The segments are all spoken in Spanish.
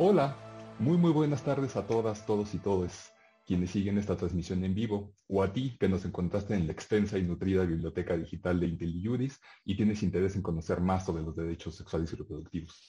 Hola, muy muy buenas tardes a todas, todos y todes quienes siguen esta transmisión en vivo, o a ti que nos encontraste en la extensa y nutrida biblioteca digital de IntelliJuris y tienes interés en conocer más sobre los derechos sexuales y reproductivos.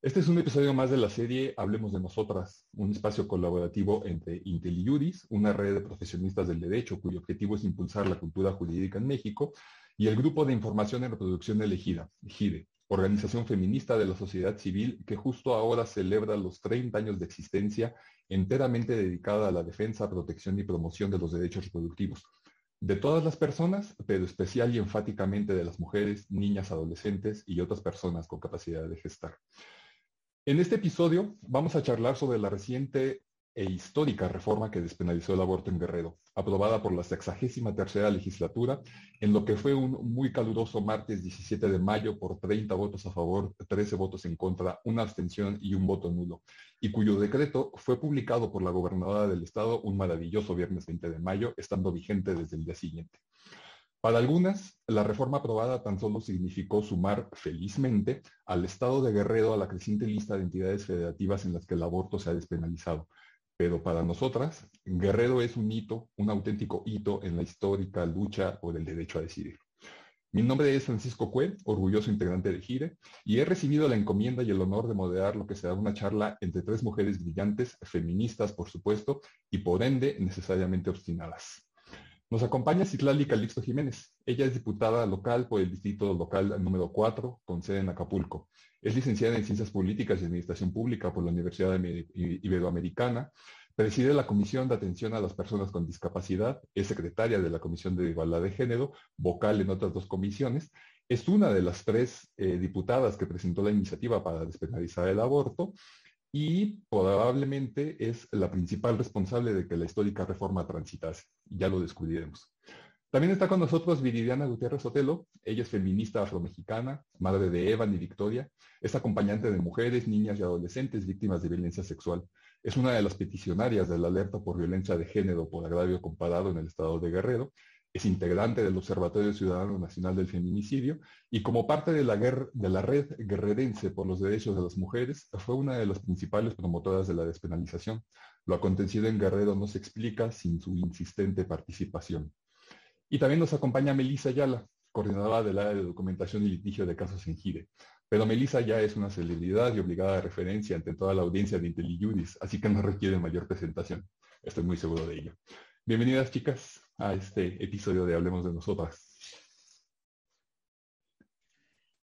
Este es un episodio más de la serie Hablemos de Nosotras, un espacio colaborativo entre IntelliJuris, una red de profesionistas del derecho cuyo objetivo es impulsar la cultura jurídica en México, y el Grupo de Información en Reproducción Elegida, GIDE, organización feminista de la sociedad civil que justo ahora celebra los 30 años de existencia enteramente dedicada a la defensa, protección y promoción de los derechos reproductivos de todas las personas, pero especial y enfáticamente de las mujeres, niñas, adolescentes y otras personas con capacidad de gestar. En este episodio vamos a charlar sobre la reciente e histórica reforma que despenalizó el aborto en Guerrero, aprobada por la sexagésima tercera legislatura, en lo que fue un muy caluroso martes 17 de mayo por 30 votos a favor, 13 votos en contra, una abstención y un voto nulo, y cuyo decreto fue publicado por la gobernadora del estado un maravilloso viernes 20 de mayo, estando vigente desde el día siguiente. Para algunas, la reforma aprobada tan solo significó sumar felizmente al Estado de Guerrero a la creciente lista de entidades federativas en las que el aborto se ha despenalizado, pero para nosotras, Guerrero es un hito, un auténtico hito en la histórica lucha por el derecho a decidir. Mi nombre es Francisco Cue, orgulloso integrante de GIRE, y he recibido la encomienda y el honor de moderar lo que será una charla entre tres mujeres brillantes, feministas, por supuesto, y por ende necesariamente obstinadas. Nos acompaña Citlali Calixto Jiménez. Ella es diputada local por el Distrito Local número 4, con sede en Acapulco. Es licenciada en Ciencias Políticas y Administración Pública por la Universidad Iberoamericana. Preside la Comisión de Atención a las Personas con Discapacidad. Es secretaria de la Comisión de Igualdad de Género, vocal en otras dos comisiones. Es una de las tres eh, diputadas que presentó la iniciativa para despenalizar el aborto y probablemente es la principal responsable de que la histórica reforma transitase. Ya lo descubriremos. También está con nosotros Viridiana Gutiérrez Sotelo. Ella es feminista afromexicana, madre de Evan y Victoria. Es acompañante de mujeres, niñas y adolescentes víctimas de violencia sexual. Es una de las peticionarias de la alerta por violencia de género por agravio comparado en el estado de Guerrero. Es integrante del Observatorio Ciudadano Nacional del Feminicidio y como parte de la, red guerrerense por los derechos de las mujeres, fue una de las principales promotoras de la despenalización. Lo acontecido en Guerrero no se explica sin su insistente participación. Y también nos acompaña Melissa Ayala, coordinadora del área de documentación y litigio de casos en GIDE. Pero Melissa ya es una celebridad y obligada de referencia ante toda la audiencia de IntelliJuris, así que no requiere mayor presentación. Estoy muy seguro de ello. Bienvenidas, chicas, a este episodio de Hablemos de Nosotras.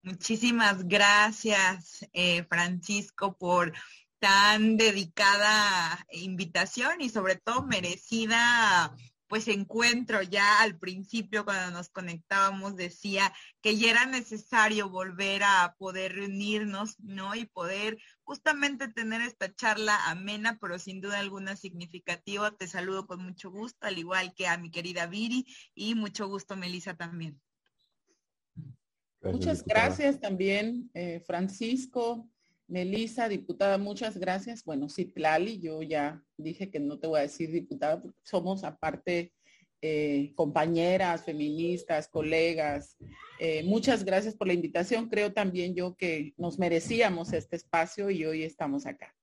Muchísimas gracias, eh, Francisco, por tan dedicada invitación y sobre todo merecida pues encuentro ya al principio cuando nos conectábamos decía que ya era necesario volver a poder reunirnos, ¿no? Y poder justamente tener esta charla amena, pero sin duda alguna significativa. Te saludo con mucho gusto, al igual que a mi querida Viri y mucho gusto, Melissa, también. Muchas gracias también, eh, Francisco, Melissa, diputada, muchas gracias. Bueno, sí, Tlali, yo ya dije que no te voy a decir diputada, porque somos aparte eh, compañeras, feministas, colegas. Eh, muchas gracias por la invitación. Creo también yo que nos merecíamos este espacio y hoy estamos acá.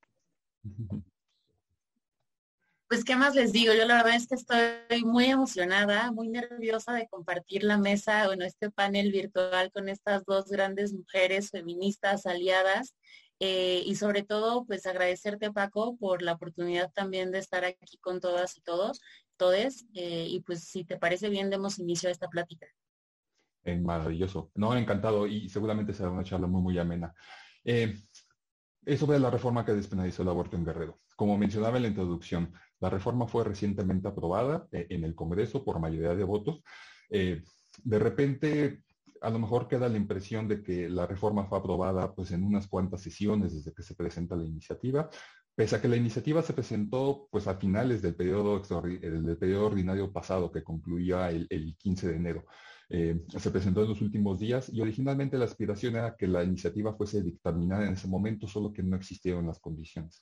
Pues, ¿qué más les digo? Yo la verdad es que estoy muy emocionada, muy nerviosa de compartir la mesa, bueno, este panel virtual con estas dos grandes mujeres feministas aliadas eh, y sobre todo, pues agradecerte, Paco, por la oportunidad también de estar aquí con todas y todos, todes. Eh, y pues si te parece bien, demos inicio a esta plática. Eh, maravilloso. No, encantado y seguramente será una charla muy, muy amena. es sobre la reforma que despenalizó el aborto en Guerrero. Como mencionaba en la introducción, la reforma fue recientemente aprobada en el Congreso por mayoría de votos. de repente a lo mejor queda la impresión de que la reforma fue aprobada pues en unas cuantas sesiones desde que se presenta la iniciativa, pese a que la iniciativa se presentó pues a finales del periodo, del periodo ordinario pasado que concluía el, 15 de enero. Eh, se presentó en los últimos días y originalmente la aspiración era que la iniciativa fuese dictaminada en ese momento, solo que no existieron las condiciones.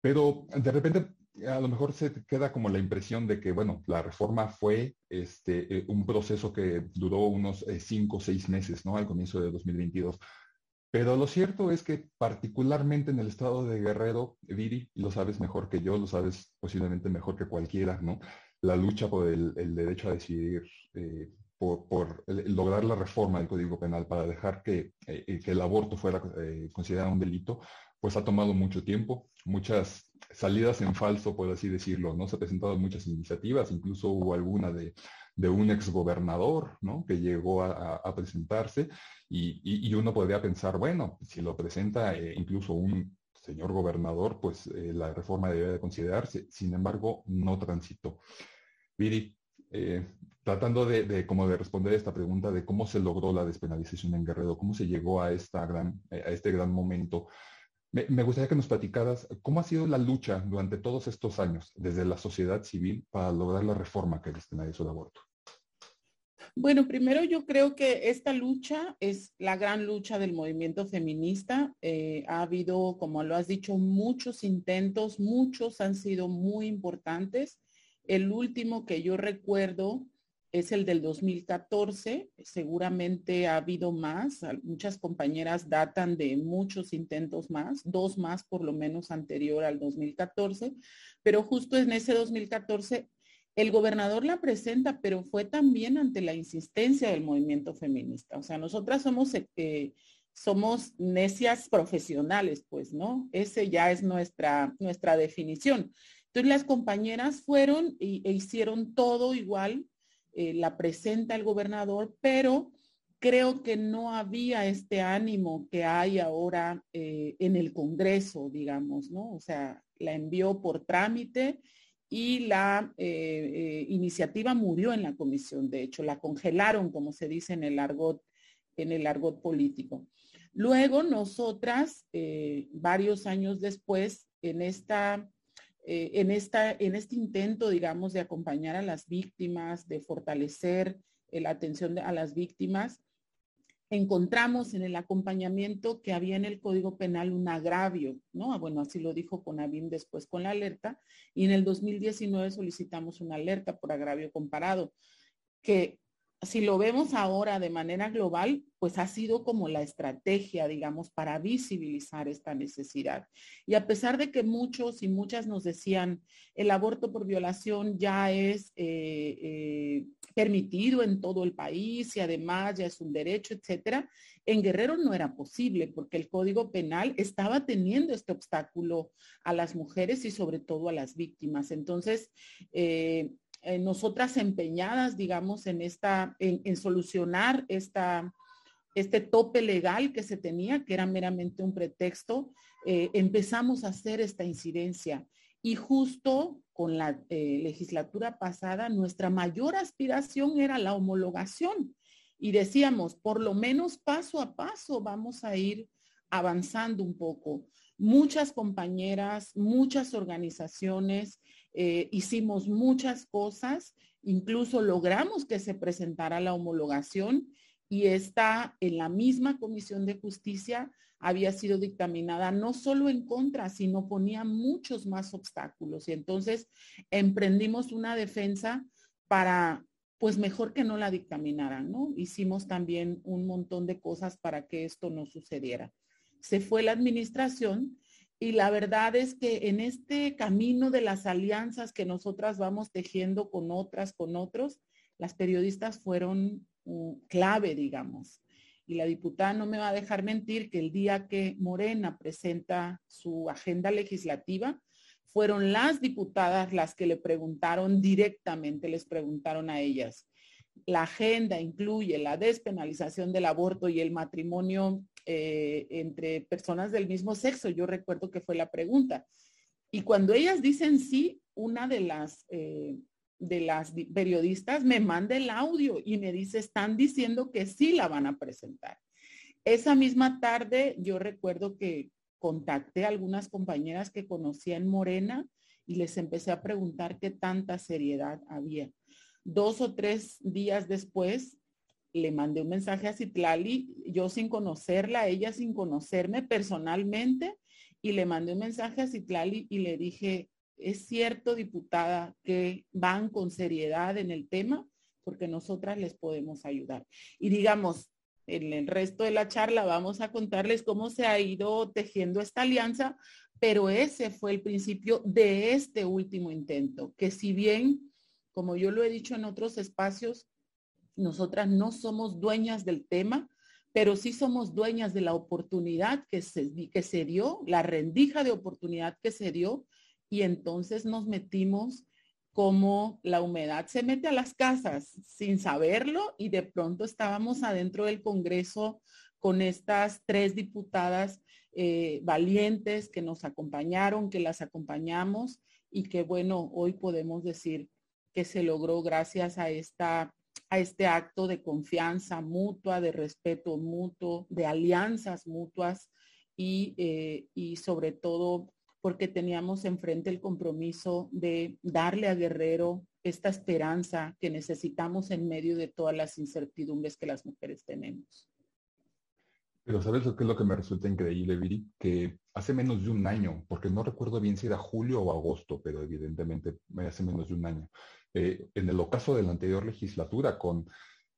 Pero de repente a lo mejor se queda como la impresión de que, bueno, la reforma fue este, eh, un proceso que duró unos eh, cinco o seis meses, ¿no? Al comienzo de 2022. Pero lo cierto es que particularmente en el estado de Guerrero, Viri, lo sabes mejor que yo, lo sabes posiblemente mejor que cualquiera, ¿no? La lucha por el, derecho a decidir, eh, por, lograr la reforma del Código Penal para dejar que, eh, que el aborto fuera eh, considerado un delito, pues ha tomado mucho tiempo, muchas salidas en falso, por así decirlo, ¿no? Se han presentado muchas iniciativas, incluso hubo alguna de, un exgobernador, ¿no? Que llegó a, presentarse y, uno podría pensar, bueno, si lo presenta eh, incluso un señor gobernador, pues eh, la reforma debe de considerarse. Sin embargo, no transitó. Viri, eh, tratando de, como de responder esta pregunta de cómo se logró la despenalización en Guerrero, cómo se llegó a, esta gran, a este gran momento, me, gustaría que nos platicaras cómo ha sido la lucha durante todos estos años desde la sociedad civil para lograr la reforma que despenalizó el aborto. Bueno, primero yo creo que esta lucha es la gran lucha del movimiento feminista. Eh, ha habido, como lo has dicho, muchos intentos, muchos han sido muy importantes. El último que yo recuerdo es el del 2014. Seguramente ha habido más. Muchas compañeras datan de muchos intentos más, dos más por lo menos anterior al 2014. Pero justo en ese 2014 el gobernador la presenta, pero fue también ante la insistencia del movimiento feminista. O sea, nosotras somos... Eh, somos necias profesionales, pues, ¿no? Ese ya es nuestra, nuestra definición. Entonces las compañeras fueron e hicieron todo igual eh, la presenta el gobernador, pero creo que no había este ánimo que hay ahora eh, en el Congreso, digamos, ¿no? O sea, la envió por trámite y la eh, iniciativa murió en la comisión, de hecho, la congelaron, como se dice en el argot, en el argot político. Luego, nosotras, varios años después, en esta eh, en, esta, en este intento, digamos, de acompañar a las víctimas, de fortalecer la atención a las víctimas, encontramos en el acompañamiento que había en el Código Penal un agravio, ¿no? Ah, bueno, así lo dijo Conavim después con la alerta, y en el 2019 solicitamos una alerta por agravio comparado, que si lo vemos ahora de manera global, pues ha sido como la estrategia, digamos, para visibilizar esta necesidad. Y a pesar de que muchos y muchas nos decían, el aborto por violación ya es eh, eh, permitido en todo el país y además ya es un derecho, etcétera, en Guerrero no era posible porque el Código Penal estaba teniendo este obstáculo a las mujeres y sobre todo a las víctimas. Entonces, eh, eh, nosotras empeñadas, digamos, en esta, en, solucionar esta, este tope legal que se tenía, que era meramente un pretexto, eh, empezamos a hacer esta incidencia. Y justo con la eh, legislatura pasada, nuestra mayor aspiración era la homologación. Y decíamos, por lo menos paso a paso vamos a ir avanzando un poco. Muchas compañeras, muchas organizaciones, eh, hicimos muchas cosas, incluso logramos que se presentara la homologación y esta en la misma Comisión de Justicia había sido dictaminada no solo en contra, sino ponía muchos más obstáculos. Y entonces emprendimos una defensa para, pues mejor que no la dictaminaran, ¿no? Hicimos también un montón de cosas para que esto no sucediera. Se fue la administración y la verdad es que en este camino de las alianzas que nosotras vamos tejiendo con otras, con otros, las periodistas fueron uh, clave, digamos. Y la diputada no me va a dejar mentir que el día que Morena presenta su agenda legislativa, fueron las diputadas las que le preguntaron directamente, les preguntaron a ellas. La agenda incluye la despenalización del aborto y el matrimonio eh, entre personas del mismo sexo. Yo recuerdo que fue la pregunta. Y cuando ellas dicen sí, una de las, eh, de las periodistas me manda el audio y me dice, están diciendo que sí la van a presentar. Esa misma tarde yo recuerdo que contacté a algunas compañeras que conocía en Morena y les empecé a preguntar qué tanta seriedad había. Dos o tres días después le mandé un mensaje a Citlali, yo sin conocerla, ella sin conocerme personalmente, y le mandé un mensaje a Citlali y le dije, es cierto, diputada, que van con seriedad en el tema, porque nosotras les podemos ayudar. Y digamos, en el resto de la charla vamos a contarles cómo se ha ido tejiendo esta alianza, pero ese fue el principio de este último intento, que si bien, como yo lo he dicho en otros espacios, nosotras no somos dueñas del tema, pero sí somos dueñas de la oportunidad que se, que se dio, la rendija de oportunidad que se dio, y entonces nos metimos como la humedad se mete a las casas sin saberlo y de pronto estábamos adentro del Congreso con estas tres diputadas eh, valientes que nos acompañaron, que las acompañamos y que bueno, hoy podemos decir que se logró gracias a esta a este acto de confianza mutua, de respeto mutuo, de alianzas mutuas y, eh, y sobre todo porque teníamos enfrente el compromiso de darle a Guerrero esta esperanza que necesitamos en medio de todas las incertidumbres que las mujeres tenemos. Pero ¿sabes lo que es lo que me resulta increíble, Viri? Que hace menos de un año, porque no recuerdo bien si era julio o agosto, pero evidentemente hace menos de un año, eh, en el ocaso de la anterior legislatura, con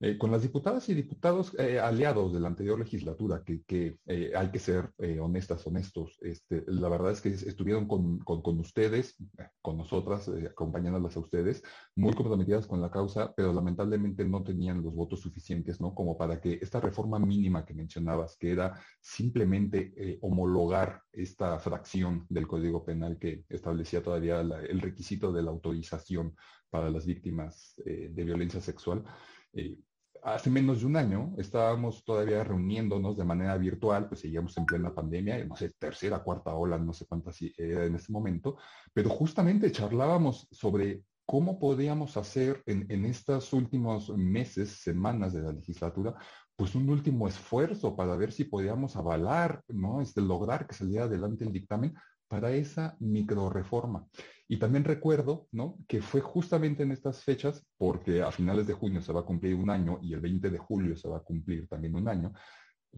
eh, con las diputadas y diputados eh, aliados de la anterior legislatura, que, eh, hay que ser honestas, honestos, este, la verdad es que estuvieron con, ustedes, con nosotras, acompañándolas a ustedes, muy comprometidas con la causa, pero lamentablemente no tenían los votos suficientes, ¿no? Como para que esta reforma mínima que mencionabas, que era simplemente homologar esta fracción del Código Penal que establecía todavía el requisito de la autorización para las víctimas de violencia sexual, hace menos de un año estábamos todavía reuniéndonos de manera virtual, pues seguíamos en plena pandemia, no sé, tercera, cuarta ola, no sé cuántas era en ese momento, pero justamente charlábamos sobre cómo podíamos hacer en, estos últimos meses, semanas de la legislatura, pues un último esfuerzo para ver si podíamos avalar, ¿no? Este, lograr que saliera adelante el dictamen para esa micro reforma. Y también recuerdo, ¿no? Que fue justamente en estas fechas, porque a finales de junio se va a cumplir un año y el 20 de julio se va a cumplir también un año,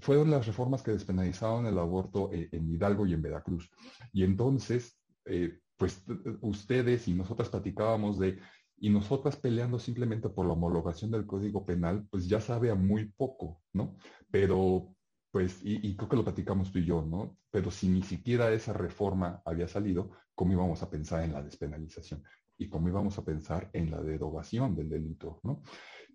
fueron las reformas que despenalizaron el aborto eh, en Hidalgo y en Veracruz. Y entonces, eh, pues ustedes y nosotras platicábamos de, y nosotras peleando simplemente por la homologación del Código Penal, pues ya sabe a muy poco, ¿no? Pero pues, y, creo que lo platicamos tú y yo, ¿no? Pero si ni siquiera esa reforma había salido, ¿cómo íbamos a pensar en la despenalización? Y cómo íbamos a pensar en la derogación del delito, ¿no?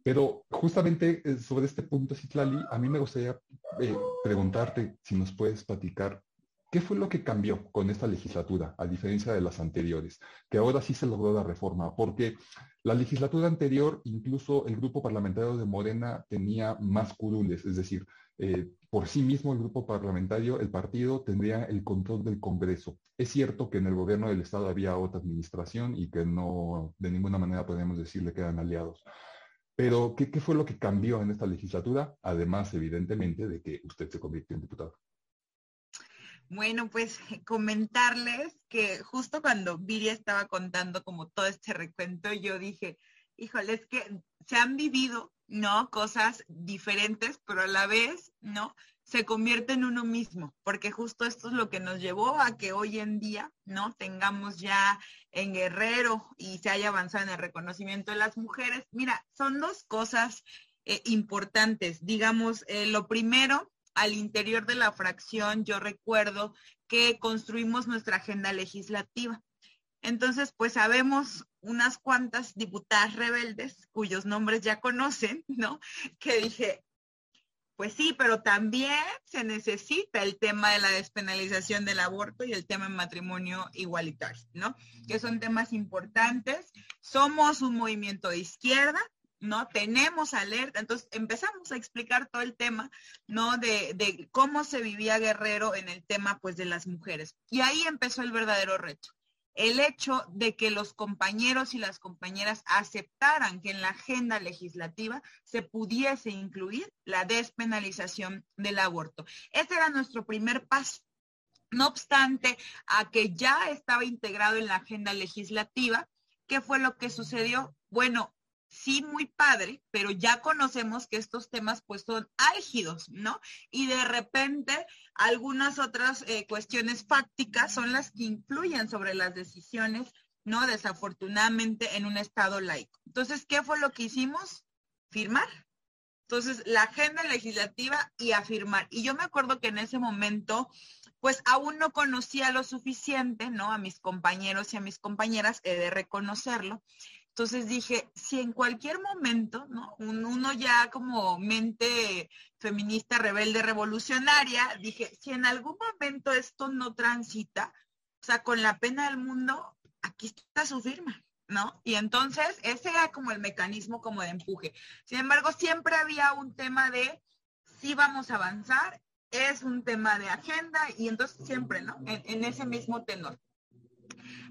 Pero justamente eh, sobre este punto, Citlali, a mí me gustaría eh, preguntarte si nos puedes platicar ¿Qué fue lo que cambió con esta legislatura, a diferencia de las anteriores? Que ahora sí se logró la reforma, porque la legislatura anterior, incluso el grupo parlamentario de Morena tenía más curules, es decir, eh, por sí mismo el grupo parlamentario, el partido, tendría el control del Congreso. Es cierto que en el gobierno del Estado había otra administración y que no, de ninguna manera podemos decirle que eran aliados. Pero, ¿qué, ¿qué fue lo que cambió en esta legislatura? Además, evidentemente, de que usted se convirtió en diputado. Bueno, pues comentarles que justo cuando Viri estaba contando como todo este recuento, yo dije, híjole, es que se han vivido, ¿no? Cosas diferentes, pero a la vez, ¿no? Se convierte en uno mismo, porque justo esto es lo que nos llevó a que hoy en día, ¿no? Tengamos ya en Guerrero y se haya avanzado en el reconocimiento de las mujeres. Mira, son dos cosas eh, importantes. Digamos, eh, lo primero al interior de la fracción, yo recuerdo que construimos nuestra agenda legislativa. Entonces, pues sabemos unas cuantas diputadas rebeldes cuyos nombres ya conocen, ¿no? Que dije, pues sí, pero también se necesita el tema de la despenalización del aborto y el tema del matrimonio igualitario, ¿no? Que son temas importantes. Somos un movimiento de izquierda, ¿no? Tenemos alerta, entonces empezamos a explicar todo el tema, ¿no? De, de, cómo se vivía Guerrero en el tema, pues, de las mujeres. Y ahí empezó el verdadero reto. El hecho de que los compañeros y las compañeras aceptaran que en la agenda legislativa se pudiese incluir la despenalización del aborto. Ese era nuestro primer paso. No obstante, a que ya estaba integrado en la agenda legislativa, ¿qué fue lo que sucedió? Bueno, sí muy padre, pero ya conocemos que estos temas pues son álgidos, ¿no? Y de repente algunas otras eh, cuestiones fácticas son las que influyen sobre las decisiones, ¿no? Desafortunadamente en un estado laico. Entonces, ¿qué fue lo que hicimos? Firmar. Entonces, la agenda legislativa y afirmar. Y yo me acuerdo que en ese momento, pues aún no conocía lo suficiente, ¿no? A mis compañeros y a mis compañeras, he de reconocerlo. Entonces dije, si en cualquier momento, ¿no? Uno ya como mente feminista, rebelde, revolucionaria, dije, si en algún momento esto no transita, o sea, con la pena del mundo, aquí está su firma, ¿no? Y entonces ese era como el mecanismo como de empuje. Sin embargo, siempre había un tema de si vamos a avanzar, es un tema de agenda y entonces siempre, ¿no? en ese mismo tenor.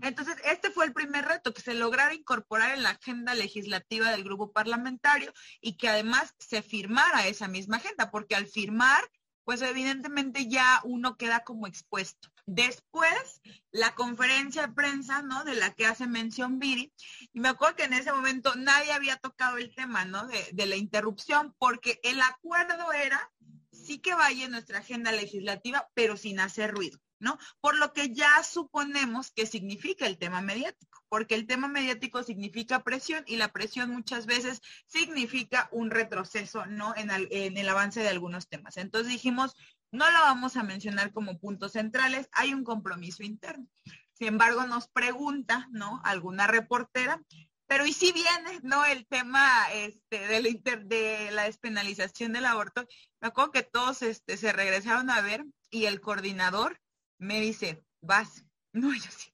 Entonces, este fue el primer reto, que se lograra incorporar en la agenda legislativa del grupo parlamentario y que además se firmara esa misma agenda, porque al firmar, pues evidentemente ya uno queda como expuesto. Después, la conferencia de prensa, ¿no? De la que hace mención Viri, y me acuerdo que en ese momento nadie había tocado el tema, ¿no? De, de la interrupción, porque el acuerdo era sí que vaya en nuestra agenda legislativa, pero sin hacer ruido. ¿No? Por lo que ya suponemos que significa el tema mediático, porque el tema mediático significa presión y la presión muchas veces significa un retroceso, ¿no? En el, avance de algunos temas. Entonces dijimos, no lo vamos a mencionar como puntos centrales, hay un compromiso interno. Sin embargo, nos pregunta, ¿no? Alguna reportera, pero ¿y si viene, no? El tema este, de, la de la despenalización del aborto. Me acuerdo que todos este, se regresaron a ver y el coordinador me dice, vas. No, yo sí.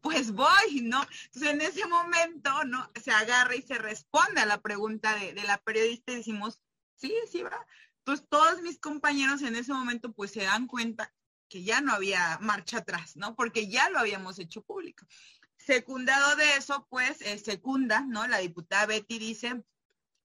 Pues voy, ¿no? Entonces en ese momento, ¿no? Se agarra y se responde a la pregunta de, la periodista y decimos, sí, sí va. Entonces todos mis compañeros en ese momento pues se dan cuenta que ya no había marcha atrás, ¿no? Porque ya lo habíamos hecho público. Secundado de eso, pues, eh, secunda, ¿no? La diputada Betty dice,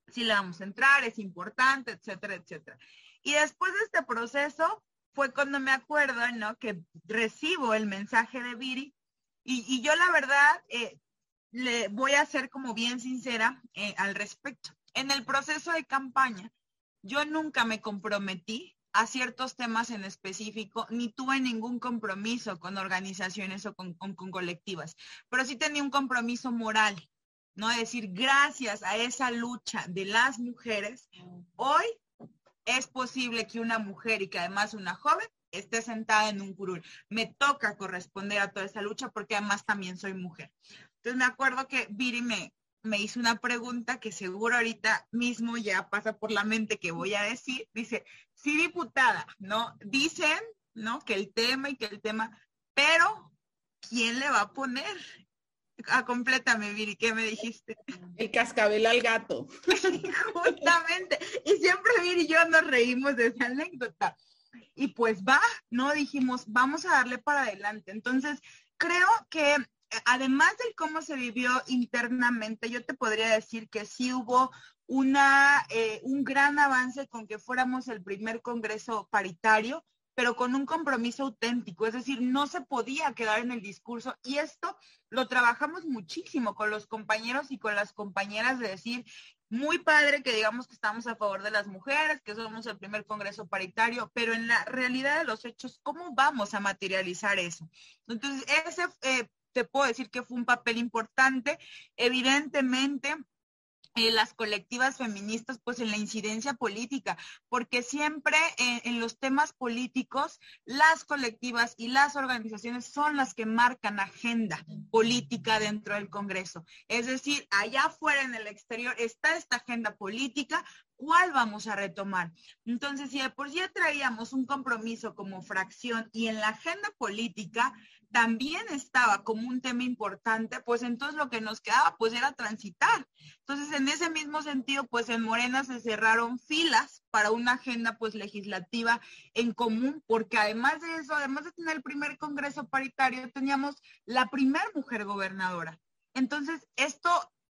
sí le vamos a entrar, es importante, etcétera, etcétera. Y después de este proceso, fue cuando me acuerdo, ¿no? Que recibo el mensaje de Viri y, yo la verdad eh, le voy a ser como bien sincera eh, al respecto. En el proceso de campaña, yo nunca me comprometí a ciertos temas en específico, ni tuve ningún compromiso con organizaciones o con, con colectivas, pero sí tenía un compromiso moral, ¿no? Es decir, gracias a esa lucha de las mujeres, hoy es posible que una mujer y que además una joven esté sentada en un curul. Me toca corresponder a toda esa lucha porque además también soy mujer. Entonces me acuerdo que Viri me, me hizo una pregunta que seguro ahorita mismo ya pasa por la mente que voy a decir. Dice, sí, diputada, ¿no? Dicen, ¿no? Que el tema y que el tema, pero ¿quién le va a poner? Ah, complétame, Viri, ¿qué me dijiste? El cascabel al gato. Justamente. Y siempre Viri y yo nos reímos de esa anécdota. Y pues va, ¿no? Dijimos, vamos a darle para adelante. Entonces, creo que eh, además de cómo se vivió internamente, yo te podría decir que sí hubo una, eh, un gran avance con que fuéramos el primer Congreso paritario pero con un compromiso auténtico, es decir, no se podía quedar en el discurso y esto lo trabajamos muchísimo con los compañeros y con las compañeras de decir, muy padre que digamos que estamos a favor de las mujeres, que somos el primer Congreso paritario, pero en la realidad de los hechos, ¿cómo vamos a materializar eso? Entonces, ese eh, te puedo decir que fue un papel importante. Evidentemente, eh, las colectivas feministas, pues en la incidencia política, porque siempre eh, en los temas políticos, las colectivas y las organizaciones son las que marcan agenda política dentro del Congreso. Es decir, allá afuera en el exterior está esta agenda política, ¿cuál vamos a retomar? Entonces, si de por sí traíamos un compromiso como fracción y en la agenda política también estaba como un tema importante, pues entonces lo que nos quedaba pues era transitar. Entonces, en ese mismo sentido, pues en Morena se cerraron filas para una agenda pues legislativa en común, porque además de eso, además de tener el primer Congreso paritario, teníamos la primera mujer gobernadora. Entonces, esto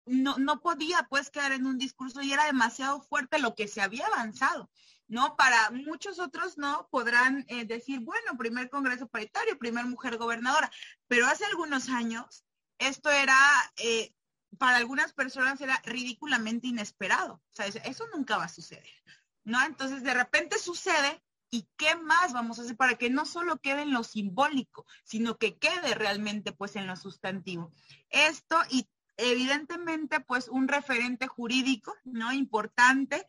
no, no podía pues quedar en un discurso y era demasiado fuerte lo que se había avanzado. ¿no? Para muchos otros no podrán eh, decir, bueno, primer Congreso paritario, primer mujer gobernadora, pero hace algunos años esto era, eh, para algunas personas era ridículamente inesperado, o sea, eso nunca va a suceder, ¿no? Entonces de repente sucede ¿Y qué más vamos a hacer para que no solo quede en lo simbólico, sino que quede realmente pues en lo sustantivo? Esto y evidentemente pues un referente jurídico, ¿no? Importante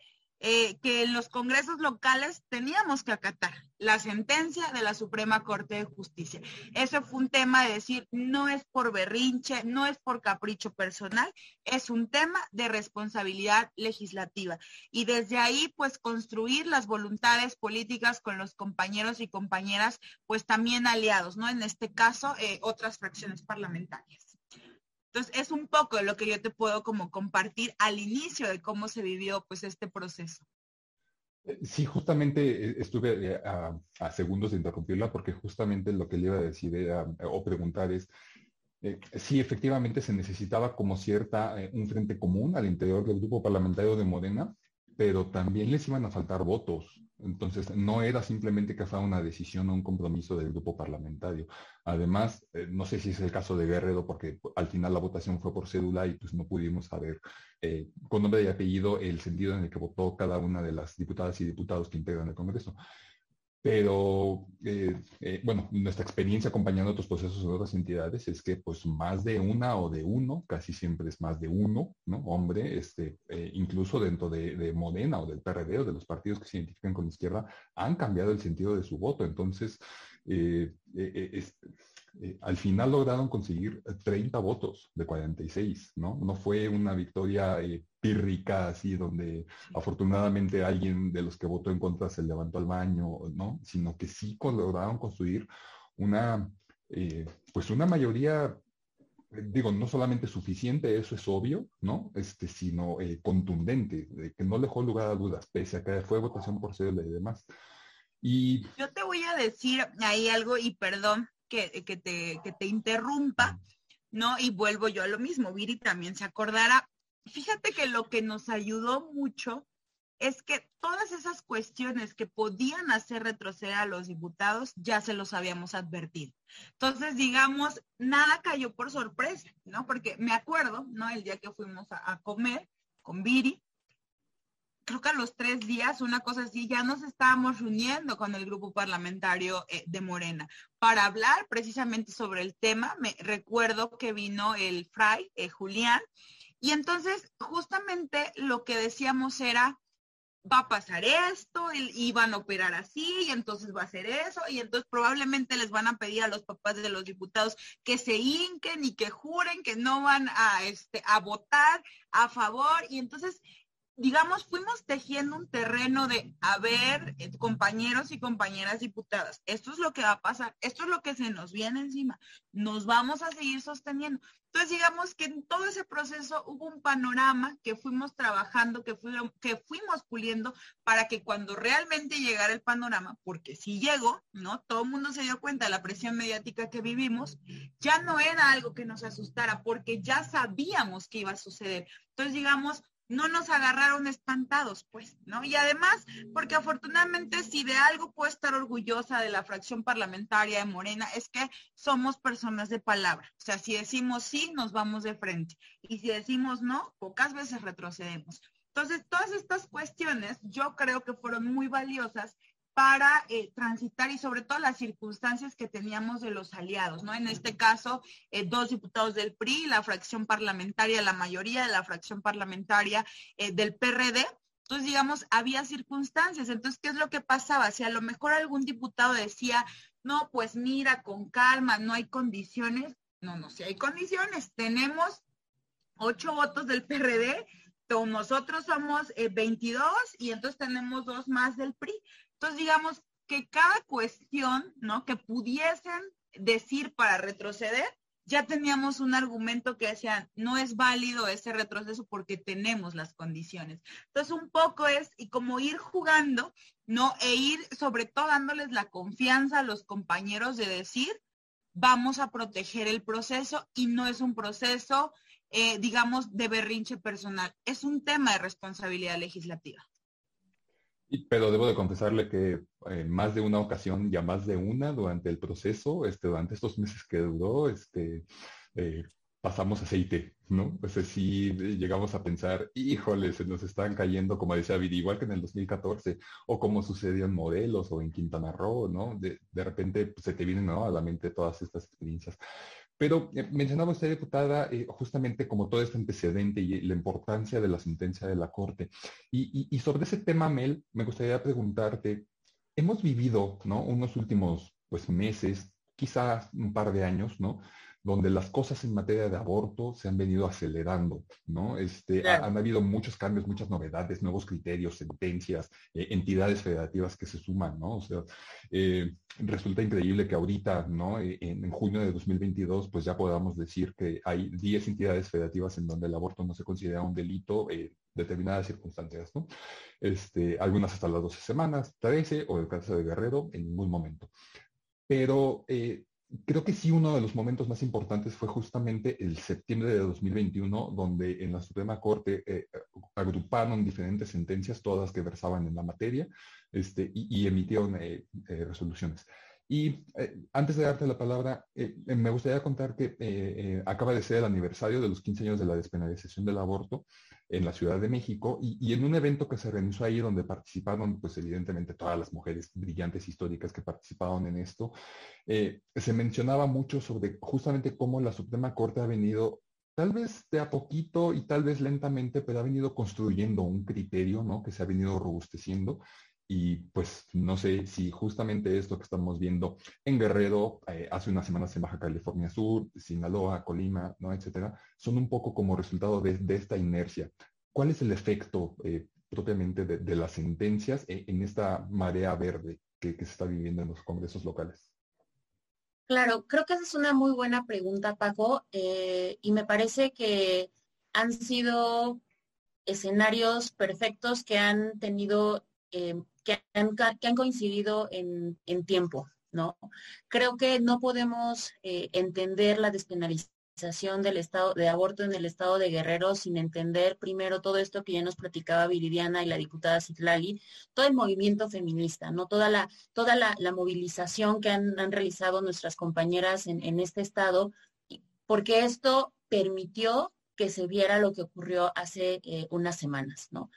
eh, que en los congresos locales teníamos que acatar la sentencia de la Suprema Corte de Justicia. Eso fue un tema de decir, no es por berrinche, no es por capricho personal, es un tema de responsabilidad legislativa. Y desde ahí, pues construir las voluntades políticas con los compañeros y compañeras, pues también aliados, ¿no? En este caso, eh, otras fracciones parlamentarias. Entonces, es un poco lo que yo te puedo como compartir al inicio de cómo se vivió pues este proceso. Eh, sí, justamente eh, estuve eh, a, segundos de interrumpirla porque justamente lo que le iba a decir o preguntar es, si efectivamente se necesitaba como cierta, un frente común al interior del grupo parlamentario de Morena, pero también les iban a faltar votos. Entonces, no era simplemente que una decisión o un compromiso del grupo parlamentario. Además, eh, no sé si es el caso de Guerrero, porque al final la votación fue por cédula y pues no pudimos saber eh, con nombre y apellido el sentido en el que votó cada una de las diputadas y diputados que integran el Congreso. Pero, eh, eh, bueno, nuestra experiencia acompañando otros procesos en otras entidades es que pues más de una o de uno, casi siempre es más de uno, ¿no? Hombre, este, eh, incluso dentro de, de, Modena o del PRD o de los partidos que se identifican con la izquierda, han cambiado el sentido de su voto. Entonces, al final lograron conseguir 30 votos de 46, ¿no? No fue una victoria pírrica, así, donde afortunadamente alguien de los que votó en contra se levantó al baño, ¿no? Sino que sí lograron construir una, eh, pues una mayoría, digo, no solamente suficiente, eso es obvio, ¿no? Este, sino eh, contundente, que no dejó lugar a dudas, pese a que fue votación por cédula y demás. Y... Yo te voy a decir ahí algo, y perdón que, que, te, que te interrumpa, ¿no? Y vuelvo yo a lo mismo, Viri también se acordará, fíjate que lo que nos ayudó mucho es que todas esas cuestiones que podían hacer retroceder a los diputados ya se los habíamos advertido. Entonces, digamos, nada cayó por sorpresa, ¿no? Porque me acuerdo, ¿no? El día que fuimos a, comer con Viri, creo que a los tres días, una cosa así, ya nos estábamos reuniendo con el grupo parlamentario eh, de Morena para hablar precisamente sobre el tema. Me recuerdo que vino el Fray, eh, Julián, y entonces, justamente lo que decíamos era, va a pasar esto, y van a operar así, y entonces va a ser eso, y entonces probablemente les van a pedir a los papás de los diputados que se hinquen y que juren que no van a, este, a votar a favor, y entonces digamos, fuimos tejiendo un terreno de, a ver, eh, compañeros y compañeras diputadas, esto es lo que va a pasar, esto es lo que se nos viene encima, nos vamos a seguir sosteniendo. Entonces, digamos que en todo ese proceso hubo un panorama que fuimos trabajando, que, fuimos, que fuimos puliendo para que cuando realmente llegara el panorama, porque si llegó, ¿no? Todo el mundo se dio cuenta de la presión mediática que vivimos, ya no era algo que nos asustara, porque ya sabíamos que iba a suceder. Entonces, digamos, no nos agarraron espantados, pues, ¿no? Y además, porque afortunadamente si de algo puedo estar orgullosa de la fracción parlamentaria de Morena, es que somos personas de palabra. O sea, si decimos sí, nos vamos de frente. Y si decimos no, pocas veces retrocedemos. Entonces, todas estas cuestiones yo creo que fueron muy valiosas para eh, transitar y sobre todo las circunstancias que teníamos de los aliados, ¿no? En este caso, eh, dos diputados del PRI, la fracción parlamentaria, la mayoría de la fracción parlamentaria eh, del PRD. Entonces, digamos, había circunstancias. Entonces, ¿qué es lo que pasaba? Si a lo mejor algún diputado decía, no, pues mira, con calma, no hay condiciones. No, no, si hay condiciones. Tenemos ocho votos del PRD, nosotros somos 22 y entonces tenemos dos más del PRI. Entonces, digamos que cada cuestión, ¿no? Que pudiesen decir para retroceder, ya teníamos un argumento que decía, no es válido ese retroceso porque tenemos las condiciones. Entonces, un poco es, y como ir jugando, ¿no? E ir sobre todo dándoles la confianza a los compañeros de decir, vamos a proteger el proceso y no es un proceso, eh, digamos, de berrinche personal, es un tema de responsabilidad legislativa pero debo de confesarle que en eh, más de una ocasión, ya más de una durante el proceso, este, durante estos meses que duró, este, eh, pasamos aceite, ¿no? Pues sí llegamos a pensar, híjole, se nos están cayendo, como decía Viri, igual que en el 2014, o como sucedió en Modelos o en Quintana Roo, ¿no? De, repente pues, se te vienen a la mente todas estas experiencias. Pero eh, mencionaba usted, diputada, eh, justamente como todo este antecedente y la importancia de la sentencia de la Corte. Y, sobre ese tema, Mel, me gustaría preguntarte, hemos vivido, ¿no? Unos últimos, pues, meses, quizás un par de años, ¿no? Donde las cosas en materia de aborto se han venido acelerando, ¿no? Este, han habido muchos cambios, muchas novedades, nuevos criterios, sentencias, eh, entidades federativas que se suman, ¿no? O sea, eh, resulta increíble que ahorita, ¿no? Eh, en, junio de 2022, pues ya podamos decir que hay 10 entidades federativas en donde el aborto no se considera un delito en determinadas circunstancias, ¿no? Este, algunas hasta las 12 semanas, 13, o el caso de Guerrero, en ningún momento. Pero creo que sí uno de los momentos más importantes fue justamente el septiembre de 2021, donde en la Suprema Corte eh, agruparon diferentes sentencias, todas que versaban en la materia, este, y, emitieron eh, eh, resoluciones. Y antes de darte la palabra, me gustaría contar que acaba de ser el aniversario de los 15 años de la despenalización del aborto en la Ciudad de México y, en un evento que se realizó ahí donde participaron, pues evidentemente todas las mujeres brillantes históricas que participaron en esto, eh, se mencionaba mucho sobre justamente cómo la Suprema Corte ha venido tal vez de a poquito y tal vez lentamente, pero ha venido construyendo un criterio, ¿no? Que se ha venido robusteciendo y pues no sé si justamente esto que estamos viendo en Guerrero, eh, hace unas semanas en Baja California Sur, Sinaloa, Colima, etcétera, son un poco como resultado de, esta inercia. ¿Cuál es el efecto eh, propiamente de, las sentencias en, esta marea verde que, se está viviendo en los congresos locales? Claro, creo que esa es una muy buena pregunta, Paco, eh, y me parece que han sido escenarios perfectos que han tenido que han, coincidido en, tiempo, ¿no? Creo que no podemos eh, entender la despenalización del estado de aborto en el estado de Guerrero sin entender primero todo esto que ya nos platicaba Viridiana y la diputada Citlali, todo el movimiento feminista, ¿no? Toda la, toda la, movilización que han, realizado nuestras compañeras en, este estado, porque esto permitió que se viera lo que ocurrió hace eh, unas semanas, ¿no?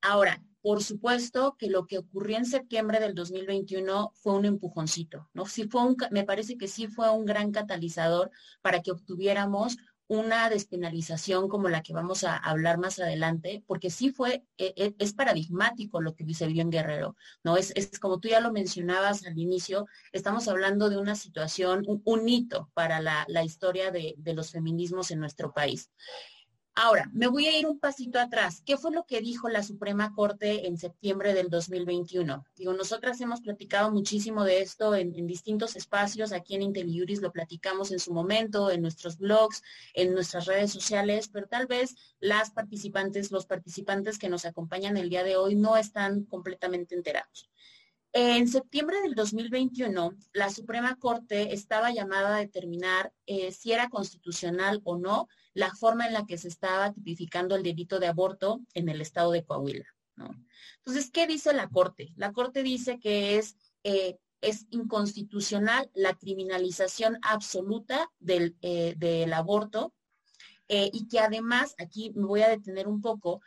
Ahora, por supuesto que lo que ocurrió en septiembre del 2021 fue un empujoncito, ¿no? Fue un, me parece que sí fue un gran catalizador para que obtuviéramos una despenalización como la que vamos a hablar más adelante, porque sí fue, e, e, es, paradigmático lo que se vio en Guerrero, ¿no? Es, es, como tú ya lo mencionabas al inicio, estamos hablando de una situación, un, hito para la, historia de, de los feminismos en nuestro país. Ahora, me voy a ir un pasito atrás. ¿Qué fue lo que dijo la Suprema Corte en septiembre del 2021? Digo, nosotras hemos platicado muchísimo de esto en, distintos espacios. Aquí en IntelliJuris lo platicamos en su momento, en nuestros blogs, en nuestras redes sociales, pero tal vez las participantes, los participantes que nos acompañan el día de hoy no están completamente enterados. En septiembre del 2021, la Suprema Corte estaba llamada a determinar eh, si era constitucional o no la forma en la que se estaba tipificando el delito de aborto en el estado de Coahuila. Entonces, ¿qué dice la Corte? La Corte dice que es, eh, es inconstitucional la criminalización absoluta del, eh, del aborto y que además, aquí me voy a detener un poco,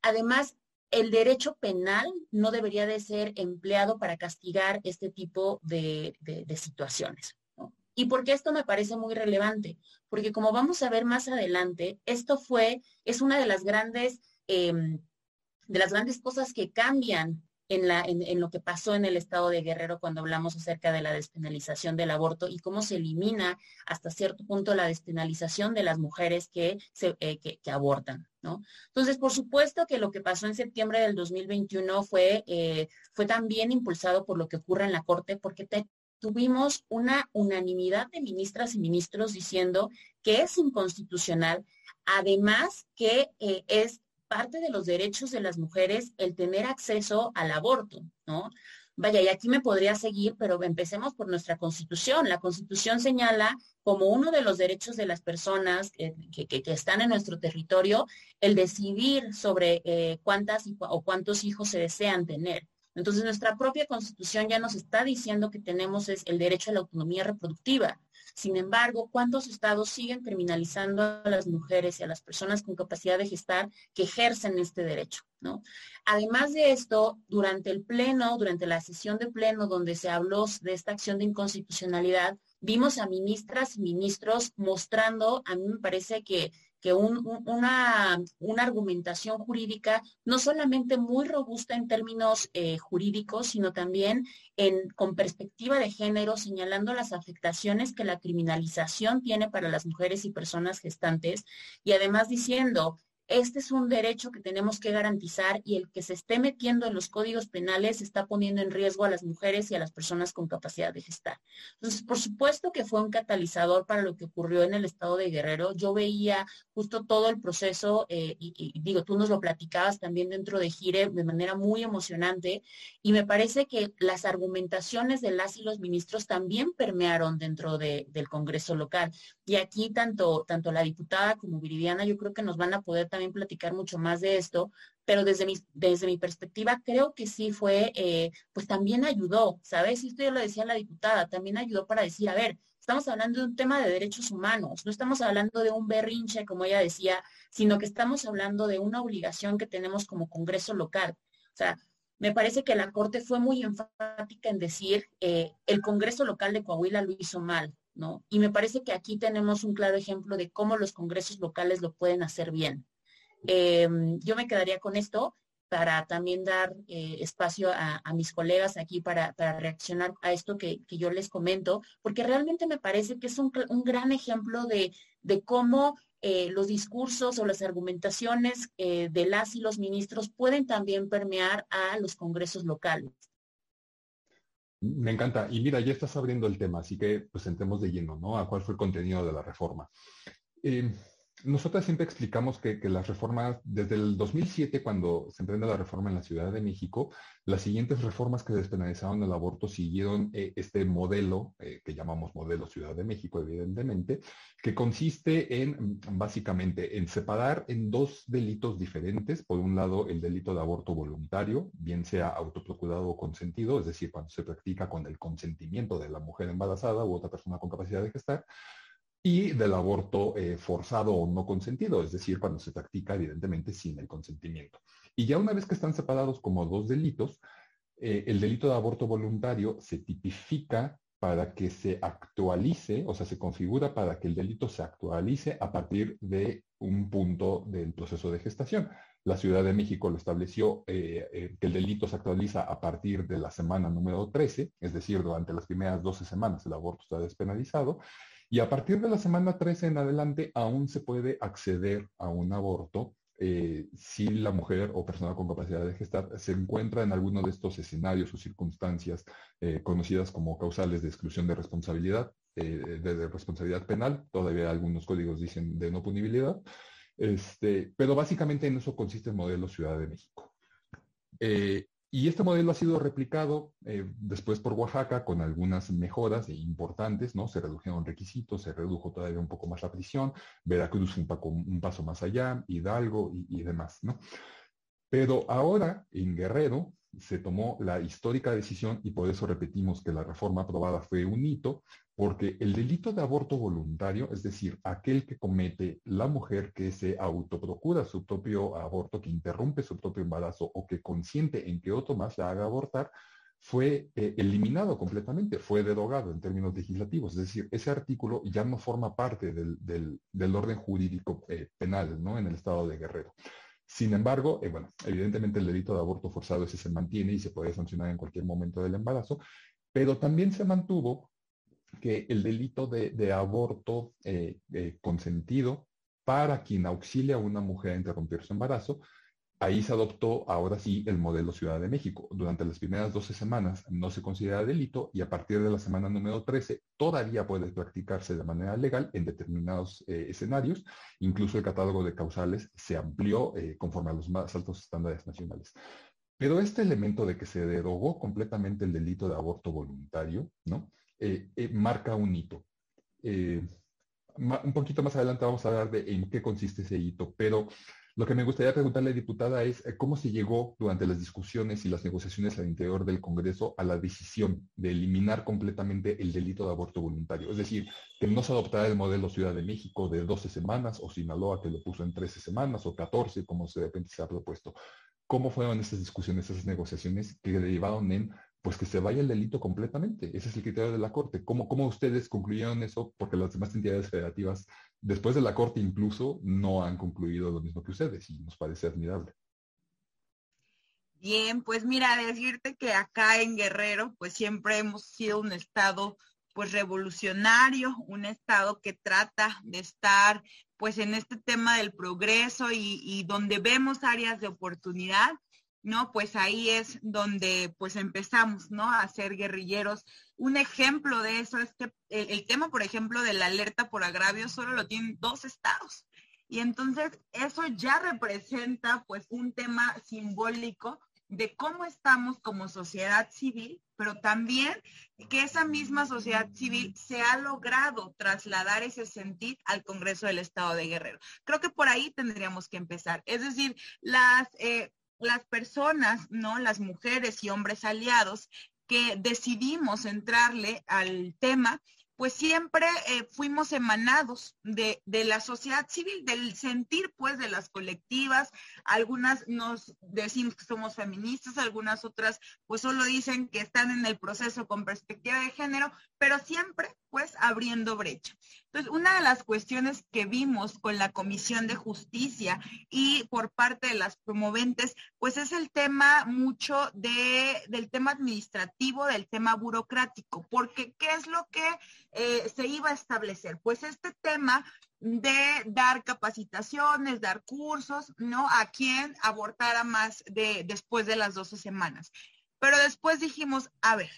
además el derecho penal no debería de ser empleado para castigar este tipo de situaciones. ¿Y por qué esto me parece muy relevante? Porque como vamos a ver más adelante, esto fue, es una de las grandes, em, de las grandes cosas que cambian en, la, en, lo que pasó en el estado de Guerrero cuando hablamos acerca de la despenalización del aborto y cómo se elimina hasta cierto punto la despenalización de las mujeres que, eh, abortan. ¿no? Entonces, por supuesto que lo que pasó en septiembre del 2021 fue, eh, fue también impulsado por lo que ocurre en la Corte, porque tuvimos una unanimidad de ministras y ministros diciendo que es inconstitucional, además que eh, es parte de los derechos de las mujeres el tener acceso al aborto, ¿no? Vaya, y aquí me podría seguir, pero empecemos por nuestra constitución. La constitución señala como uno de los derechos de las personas que, están en nuestro territorio el decidir sobre eh, cuántas o cuántos hijos se desean tener. Entonces, nuestra propia constitución ya nos está diciendo que tenemos el derecho a la autonomía reproductiva. Sin embargo, ¿cuántos estados siguen criminalizando a las mujeres y a las personas con capacidad de gestar que ejercen este derecho? ¿no? Además de esto, durante el pleno, durante la sesión de pleno donde se habló de esta acción de inconstitucionalidad, vimos a ministras y ministros mostrando, a mí me parece que, que una, una, argumentación jurídica no solamente muy robusta en términos eh, jurídicos, sino también con perspectiva de género, señalando las afectaciones que la criminalización tiene para las mujeres y personas gestantes, y además diciendo, este es un derecho que tenemos que garantizar y el que se esté metiendo en los códigos penales está poniendo en riesgo a las mujeres y a las personas con capacidad de gestar. Entonces, por supuesto que fue un catalizador para lo que ocurrió en el estado de Guerrero. Yo veía justo todo el proceso eh, y, digo, tú nos lo platicabas también dentro de Gire de manera muy emocionante y me parece que las argumentaciones de las y los ministros también permearon dentro del Congreso local. Y aquí tanto, tanto la diputada como Viridiana yo creo que nos van a poder también platicar mucho más de esto, pero desde mi, desde mi perspectiva creo que sí fue, eh, pues también ayudó, ¿sabes? Esto ya lo decía la diputada, también ayudó para decir, a ver, estamos hablando de un tema de derechos humanos, no estamos hablando de un berrinche, como ella decía, sino que estamos hablando de una obligación que tenemos como Congreso local. O sea, me parece que la Corte fue muy enfática en decir, eh, el Congreso local de Coahuila lo hizo mal, Y me parece que aquí tenemos un claro ejemplo de cómo los congresos locales lo pueden hacer bien. Em, yo me quedaría con esto para también dar eh, espacio a, mis colegas aquí para, reaccionar a esto que, yo les comento, porque realmente me parece que es un, gran ejemplo de, cómo eh, los discursos o las argumentaciones eh, de las y los ministros pueden también permear a los congresos locales. Me encanta. Y mira, ya estás abriendo el tema, así que pues entremos de lleno, ¿no? A cuál fue el contenido de la reforma. Em, nosotros siempre explicamos que, las reformas, desde el 2007, cuando se emprende la reforma en la Ciudad de México, las siguientes reformas que despenalizaron el aborto siguieron eh, este modelo, eh, que llamamos modelo Ciudad de México, evidentemente, que consiste en, básicamente, en separar en dos delitos diferentes. Por un lado, el delito de aborto voluntario, bien sea autoprocurado o consentido, es decir, cuando se practica con el consentimiento de la mujer embarazada u otra persona con capacidad de gestar, y del aborto eh, forzado o no consentido, es decir, cuando se practica evidentemente sin el consentimiento. Y ya una vez que están separados como dos delitos, eh, el delito de aborto voluntario se tipifica para que se actualice, o sea, se configura para que el delito se actualice a partir de un punto del proceso de gestación. La Ciudad de México lo estableció eh, que el delito se actualiza a partir de la semana número 13, es decir, durante las primeras 12 semanas el aborto está despenalizado, y a partir de la semana 13 en adelante aún se puede acceder a un aborto eh, si la mujer o persona con capacidad de gestar se encuentra en alguno de estos escenarios o circunstancias eh, conocidas como causales de exclusión de responsabilidad, eh, de, responsabilidad penal. Todavía algunos códigos dicen de no punibilidad. Este, pero básicamente en eso consiste el modelo Ciudad de México. Y este modelo ha sido replicado eh, después por Oaxaca con algunas mejoras importantes, ¿no? Se redujeron requisitos, se redujo todavía un poco más la prisión, Veracruz un, un paso más allá, Hidalgo y demás, ¿no? Pero ahora en Guerrero se tomó la histórica decisión, y por eso repetimos que la reforma aprobada fue un hito, porque el delito de aborto voluntario, es decir, aquel que comete la mujer que se autoprocura su propio aborto, que interrumpe su propio embarazo o que consiente en que otro más la haga abortar, fue eh, eliminado completamente, fue derogado en términos legislativos. Es decir, ese artículo ya no forma parte del, orden jurídico eh, penal ¿no? en el estado de Guerrero. Sin embargo, eh, bueno, evidentemente el delito de aborto forzado ese se mantiene y se puede sancionar en cualquier momento del embarazo, pero también se mantuvo que el delito de, aborto eh, eh, consentido para quien auxilia a una mujer a interrumpir su embarazo Ahí se adoptó ahora sí el modelo Ciudad de México. Durante las primeras 12 semanas no se considera delito y a partir de la semana número 13 todavía puede practicarse de manera legal en determinados eh, escenarios. Incluso el catálogo de causales se amplió eh, conforme a los más altos estándares nacionales. Pero este elemento de que se derogó completamente el delito de aborto voluntario, ¿no? Eh, marca un hito. un poquito más adelante vamos a hablar de en qué consiste ese hito, pero lo que me gustaría preguntarle, diputada, es eh, cómo se llegó durante las discusiones y las negociaciones al interior del Congreso a la decisión de eliminar completamente el delito de aborto voluntario. Es decir, que no se adoptara el modelo Ciudad de México de 12 semanas o Sinaloa que lo puso en 13 semanas o 14, como se de repente se ha propuesto. ¿Cómo fueron esas discusiones, esas negociaciones que derivaron en pues que se vaya el delito completamente. Ese es el criterio de la Corte. ¿Cómo, cómo ustedes concluyeron eso? Porque las demás entidades federativas, después de la Corte incluso, no han concluido lo mismo que ustedes y nos parece admirable. Bien, pues mira, decirte que acá en Guerrero, pues siempre hemos sido un estado pues revolucionario, un estado que trata de estar pues en este tema del progreso y, y donde vemos áreas de oportunidad ¿no? Pues ahí es donde pues empezamos, ¿no? A ser guerrilleros. Un ejemplo de eso es que el, tema, por ejemplo, de la alerta por agravio solo lo tienen dos estados. Y entonces eso ya representa pues un tema simbólico de cómo estamos como sociedad civil, pero también que esa misma sociedad civil se ha logrado trasladar ese sentir al Congreso del Estado de Guerrero. Creo que por ahí tendríamos que empezar. Es decir, las eh, las personas, ¿no? Las mujeres y hombres aliados que decidimos entrarle al tema, pues siempre eh, fuimos emanados de, de, la sociedad civil, del sentir pues de las colectivas. Algunas nos decimos que somos feministas, algunas otras pues solo dicen que están en el proceso con perspectiva de género, pero siempre pues abriendo brecha. Entonces, una de las cuestiones que vimos con la Comisión de Justicia y por parte de las promoventes, pues es el tema mucho de, del tema administrativo, del tema burocrático, porque ¿qué es lo que eh, se iba a establecer? Pues este tema de dar capacitaciones, dar cursos, ¿no? A quien abortara más de después de las 12 semanas. Pero después dijimos, a ver,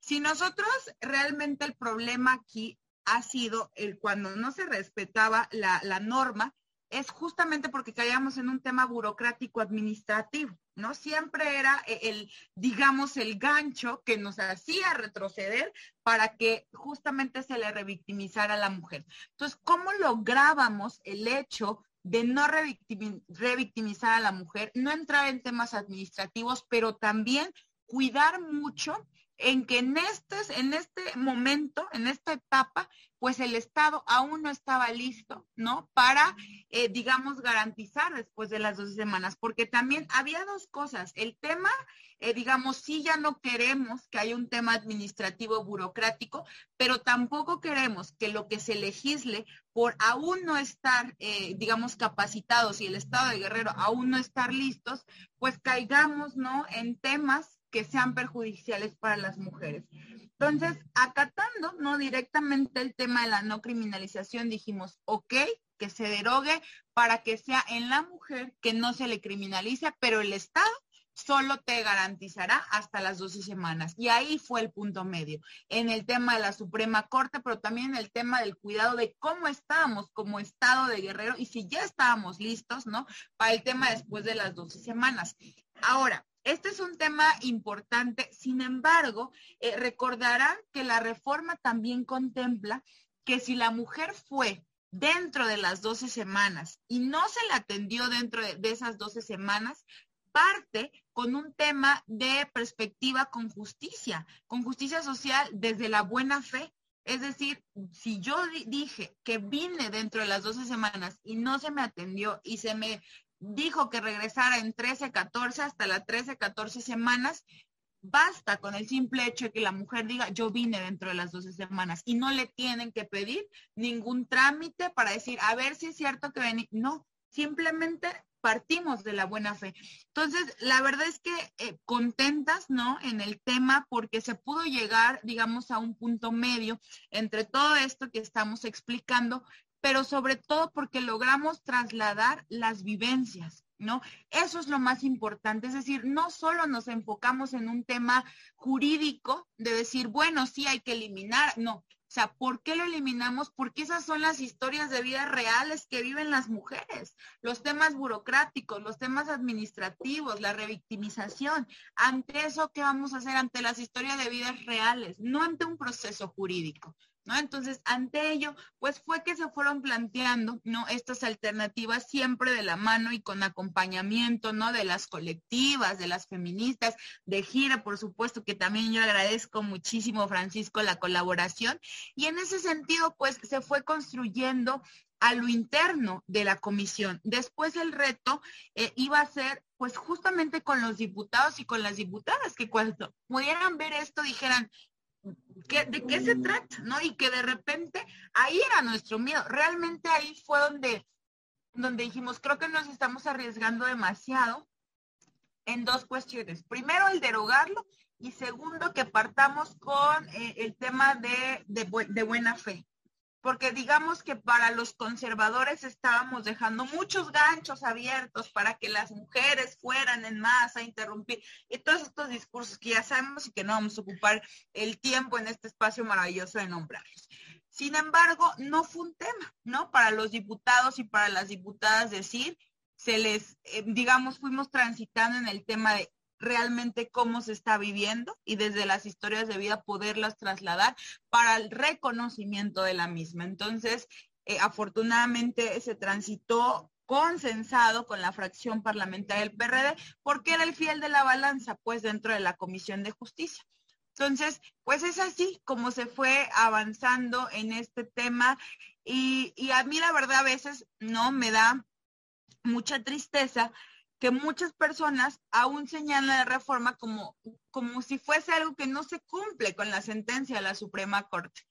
si nosotros realmente el problema aquí ha sido el cuando no se respetaba la, la norma, es justamente porque caíamos en un tema burocrático administrativo, ¿no? Siempre era el, digamos, el gancho que nos hacía retroceder para que justamente se le revictimizara a la mujer. Entonces, ¿cómo lográbamos el hecho de no revictimizar a la mujer, no entrar en temas administrativos, pero también cuidar mucho en que en este, en este momento, en esta etapa, pues el Estado aún no estaba listo, ¿no? Para, eh, digamos, garantizar después de las dos semanas, porque también había dos cosas. El tema, eh, digamos, sí ya no queremos que haya un tema administrativo burocrático, pero tampoco queremos que lo que se legisle por aún no estar, eh, digamos, capacitados y el Estado de Guerrero aún no estar listos, pues caigamos, ¿no? En temas que sean perjudiciales para las mujeres. Entonces, acatando no directamente el tema de la no criminalización, dijimos, ok, que se derogue para que sea en la mujer que no se le criminalice, pero el Estado solo te garantizará hasta las 12 semanas. Y ahí fue el punto medio, en el tema de la Suprema Corte, pero también en el tema del cuidado de cómo estábamos como Estado de Guerrero y si ya estábamos listos, ¿no? Para el tema después de las 12 semanas. Ahora, este es un tema importante, sin embargo, eh, recordarán que la reforma también contempla que si la mujer fue dentro de las 12 semanas y no se la atendió dentro de, de esas 12 semanas, parte con un tema de perspectiva con justicia, con justicia social desde la buena fe. Es decir, si yo dije que vine dentro de las 12 semanas y no se me atendió y se me dijo que regresara en 13, 14, hasta las 13, 14 semanas. Basta con el simple hecho de que la mujer diga, yo vine dentro de las 12 semanas y no le tienen que pedir ningún trámite para decir, a ver si es cierto que vení. No, simplemente partimos de la buena fe. Entonces, la verdad es que eh, contentas, ¿no? En el tema porque se pudo llegar, digamos, a un punto medio entre todo esto que estamos explicando, pero sobre todo porque logramos trasladar las vivencias, ¿no? Eso es lo más importante, es decir, no solo nos enfocamos en un tema jurídico de decir, bueno, sí hay que eliminar, no. O sea, ¿por qué lo eliminamos? Porque esas son las historias de vida reales que viven las mujeres, los temas burocráticos, los temas administrativos, la revictimización. Ante eso, ¿qué vamos a hacer? Ante las historias de vidas reales, no ante un proceso jurídico. ¿No? Entonces, ante ello, pues fue que se fueron planteando, ¿no? Estas alternativas siempre de la mano y con acompañamiento, ¿no? De las colectivas, de las feministas, de Gira, por supuesto, que también yo agradezco muchísimo, Francisco, la colaboración. Y en ese sentido, pues se fue construyendo a lo interno de la comisión. Después el reto eh, iba a ser pues justamente con los diputados y con las diputadas que cuando pudieran ver esto dijeran, ¿de qué se trata? ¿No? Y que de repente ahí era nuestro miedo. Realmente ahí fue donde, donde dijimos, creo que nos estamos arriesgando demasiado en dos cuestiones. Primero, el derogarlo y segundo, que partamos con eh, el tema de, de buena fe porque digamos que para los conservadores estábamos dejando muchos ganchos abiertos para que las mujeres fueran en masa a interrumpir y todos estos discursos que ya sabemos y que no vamos a ocupar el tiempo en este espacio maravilloso de nombrarlos. Sin embargo, no fue un tema, ¿no? Para los diputados y para las diputadas decir, se les, eh, digamos, fuimos transitando en el tema de realmente cómo se está viviendo y desde las historias de vida poderlas trasladar para el reconocimiento de la misma. Entonces, eh, afortunadamente se transitó consensado con la fracción parlamentaria del PRD porque era el fiel de la balanza, pues dentro de la Comisión de Justicia. Entonces, pues es así como se fue avanzando en este tema y, y a mí la verdad a veces no me da mucha tristeza que muchas personas aún señalan la reforma como, como si fuese algo que no se cumple con la sentencia de la Suprema Corte.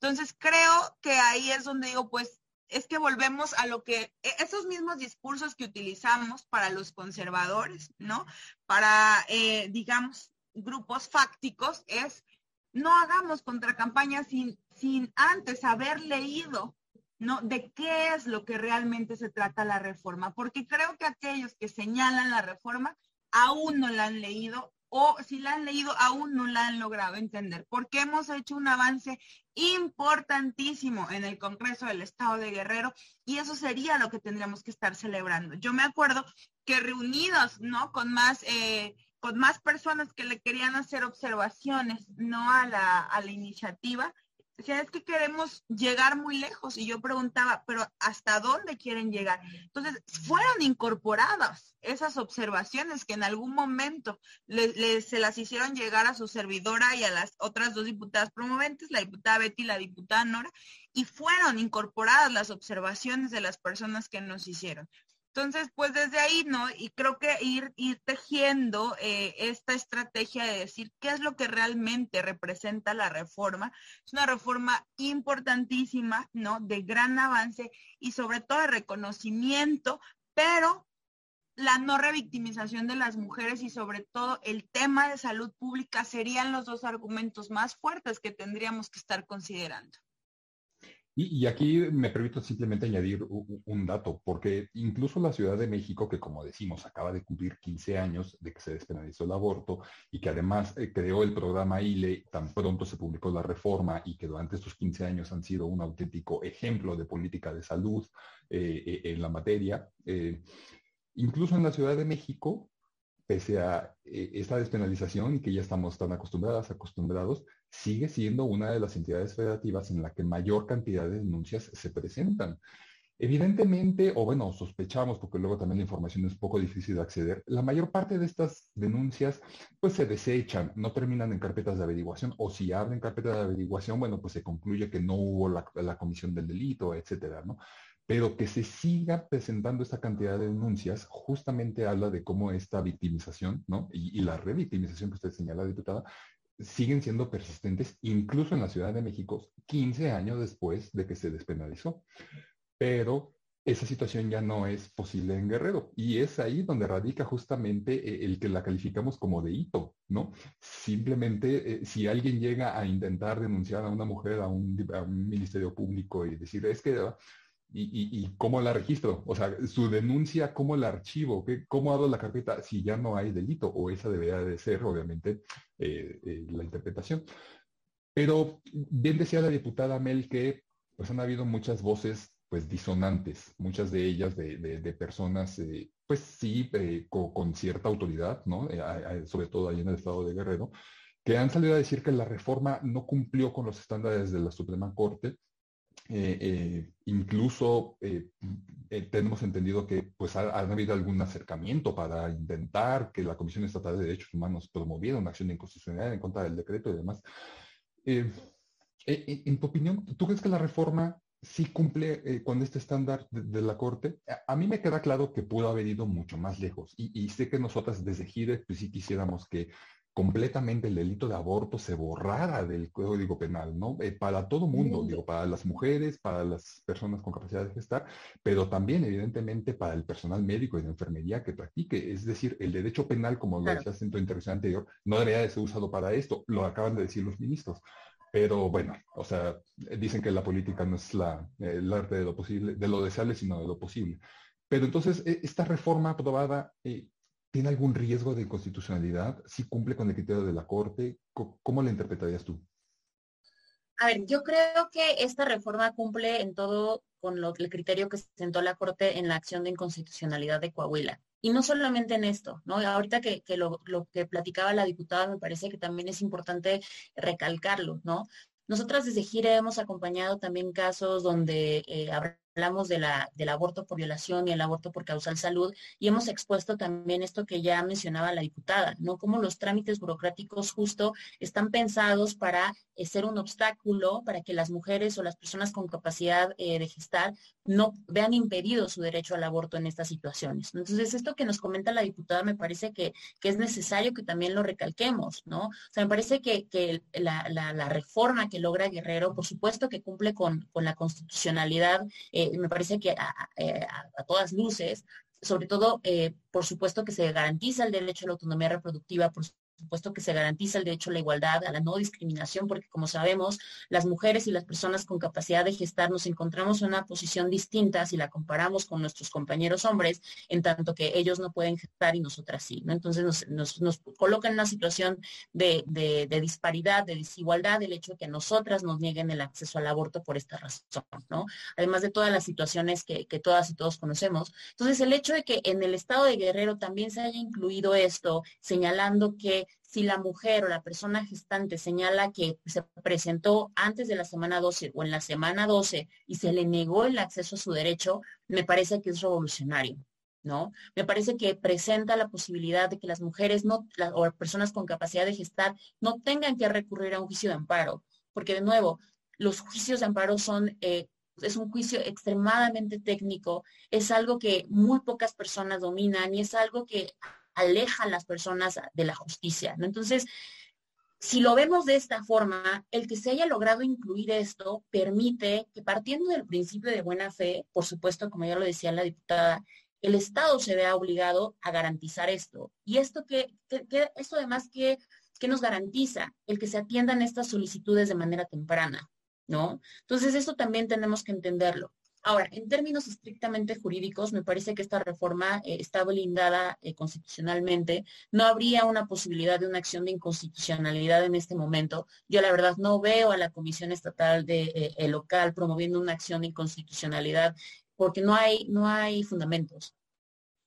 Entonces creo que ahí es donde digo, pues es que volvemos a lo que, e, esos mismos discursos que utilizamos para los conservadores, ¿no? Para, eh, digamos, grupos fácticos, es no hagamos contracampaña sin, sin antes haber leído ¿no? De qué es lo que realmente se trata la reforma, porque creo que aquellos que señalan la reforma aún no la han leído o si la han leído aún no la han logrado entender, porque hemos hecho un avance importantísimo en el Congreso del Estado de Guerrero y eso sería lo que tendríamos que estar celebrando. Yo me acuerdo que reunidos, ¿no? Con más, eh, con más personas que le querían hacer observaciones, ¿no? A la, a la iniciativa, es que queremos llegar muy lejos. Y yo preguntaba, pero ¿hasta dónde quieren llegar? Entonces, fueron incorporadas esas observaciones que en algún momento se las hicieron llegar a su servidora y a las otras dos diputadas promoventes, la diputada Betty y la diputada Nora, y fueron incorporadas las observaciones de las personas que nos hicieron. Entonces, pues desde ahí, ¿no? Y creo que ir, ir tejiendo eh, esta estrategia de decir qué es lo que realmente representa la reforma. Es una reforma importantísima, ¿no? De gran avance y sobre todo de reconocimiento, pero la no revictimización de las mujeres y sobre todo el tema de salud pública serían los dos argumentos más fuertes que tendríamos que estar considerando. Y, aquí me permito simplemente añadir un, dato, porque incluso la Ciudad de México, que como decimos, acaba de cumplir 15 años de que se despenalizó el aborto y que además eh, creó el programa ILE, tan pronto se publicó la reforma y que durante estos 15 años han sido un auténtico ejemplo de política de salud eh, eh, en la materia. incluso en la Ciudad de México, pese a esta despenalización y que ya estamos tan acostumbradas, acostumbrados, sigue siendo una de las entidades federativas en la que mayor cantidad de denuncias se presentan. Evidentemente, o bueno, sospechamos, porque luego también la información es un poco difícil de acceder, la mayor parte de estas denuncias pues se desechan, no terminan en carpetas de averiguación, o si abren carpetas de averiguación, bueno, pues se concluye que no hubo la, comisión del delito, etcétera, ¿no? Pero que se siga presentando esta cantidad de denuncias justamente habla de cómo esta victimización, ¿no? Y, y la revictimización que usted señala, diputada, siguen siendo persistentes, incluso en la Ciudad de México, 15 años después de que se despenalizó. Pero esa situación ya no es posible en Guerrero. Y es ahí donde radica justamente eh, el que la calificamos como de hito, ¿no? Simplemente eh, si alguien llega a intentar denunciar a una mujer a un, a un ministerio público y decir, es que y, cómo la registro, o sea, su denuncia, cómo la archivo, ¿Qué, cómo hago la carpeta si ya no hay delito, o esa debería de ser, obviamente, eh, eh, la interpretación. Pero bien decía la diputada Mel que pues han habido muchas voces pues disonantes, muchas de ellas de, personas, eh, pues sí, con, cierta autoridad, ¿no? sobre todo ahí en el estado de Guerrero, que han salido a decir que la reforma no cumplió con los estándares de la Suprema Corte incluso eh, tenemos entendido que pues ha, habido algún acercamiento para intentar que la Comisión Estatal de Derechos Humanos promoviera una acción de inconstitucionalidad en contra del decreto y demás. en tu opinión, ¿tú crees que la reforma sí cumple eh, con este estándar de, la Corte. A, mí me queda claro que pudo haber ido mucho más lejos y, sé que nosotras desde Gide pues sí quisiéramos que completamente el delito de aborto se borrara del Código Penal, ¿no? Eh, para todo mundo, digo, para las mujeres, para las personas con capacidad de gestar, pero también evidentemente para el personal médico y de enfermería que practique. Es decir, el derecho penal, como lo decías en tu intervención anterior, no debería de ser usado para esto. Lo acaban de decir los ministros. Pero bueno, o sea, dicen que la política no es la, el arte de lo posible, de lo deseable, sino de lo posible. Pero entonces, e, esta reforma aprobada, eh, ¿tiene algún riesgo de inconstitucionalidad? ¿Si cumple con el criterio de la Corte? ¿Cómo la interpretarías tú? A ver, yo creo que esta reforma cumple en todo con lo, el criterio que sentó la Corte en la acción de inconstitucionalidad de Coahuila. Y no solamente en esto, ¿no? Ahorita que, lo, que platicaba la diputada me parece que también es importante recalcarlo, ¿no? Nosotras desde Gire hemos acompañado también casos donde eh, hablamos de la, del aborto por violación y el aborto por causal salud y hemos expuesto también esto que ya mencionaba la diputada, ¿no? Cómo los trámites burocráticos justo están pensados para eh, ser un obstáculo para que las mujeres o las personas con capacidad eh, de gestar no vean impedido su derecho al aborto en estas situaciones. Entonces, esto que nos comenta la diputada me parece que, es necesario que también lo recalquemos, ¿no? O sea, me parece que, la, reforma que logra Guerrero, por supuesto que cumple con, la constitucionalidad. Eh, me parece que eh, a, todas luces, sobre todo, eh, por supuesto que se garantiza el derecho a la autonomía reproductiva, por supuesto que se garantiza el derecho a la igualdad, a la no discriminación, porque como sabemos, las mujeres y las personas con capacidad de gestar nos encontramos en una posición distinta si la comparamos con nuestros compañeros hombres, en tanto que ellos no pueden gestar y nosotras sí. ¿no? Entonces nos, nos, coloca en una situación de, disparidad, de desigualdad, el hecho de que nosotras nos nieguen el acceso al aborto por esta razón, ¿no? Además de todas las situaciones que, que todas y todos conocemos. Entonces el hecho de que en el estado de Guerrero también se haya incluido esto, señalando que si la mujer o la persona gestante señala que se presentó antes de la semana 12 o en la semana 12 y se le negó el acceso a su derecho, me parece que es revolucionario. ¿No? Me parece que presenta la posibilidad de que las mujeres no, o personas con capacidad de gestar no tengan que recurrir a un juicio de amparo, porque de nuevo, los juicios de amparo son eh, es un juicio extremadamente técnico, es algo que muy pocas personas dominan y es algo que aleja a las personas de la justicia, ¿no? Entonces, si lo vemos de esta forma, el que se haya logrado incluir esto permite que partiendo del principio de buena fe, por supuesto, como ya lo decía la diputada, el Estado se vea obligado a garantizar esto. Y esto que, esto además que, que nos garantiza el que se atiendan estas solicitudes de manera temprana, ¿no? Entonces, esto también tenemos que entenderlo. Ahora, en términos estrictamente jurídicos, me parece que esta reforma eh, está blindada eh, constitucionalmente. No habría una posibilidad de una acción de inconstitucionalidad en este momento. Yo la verdad no veo a la Comisión Estatal de eh, local promoviendo una acción de inconstitucionalidad porque no hay, no hay fundamentos.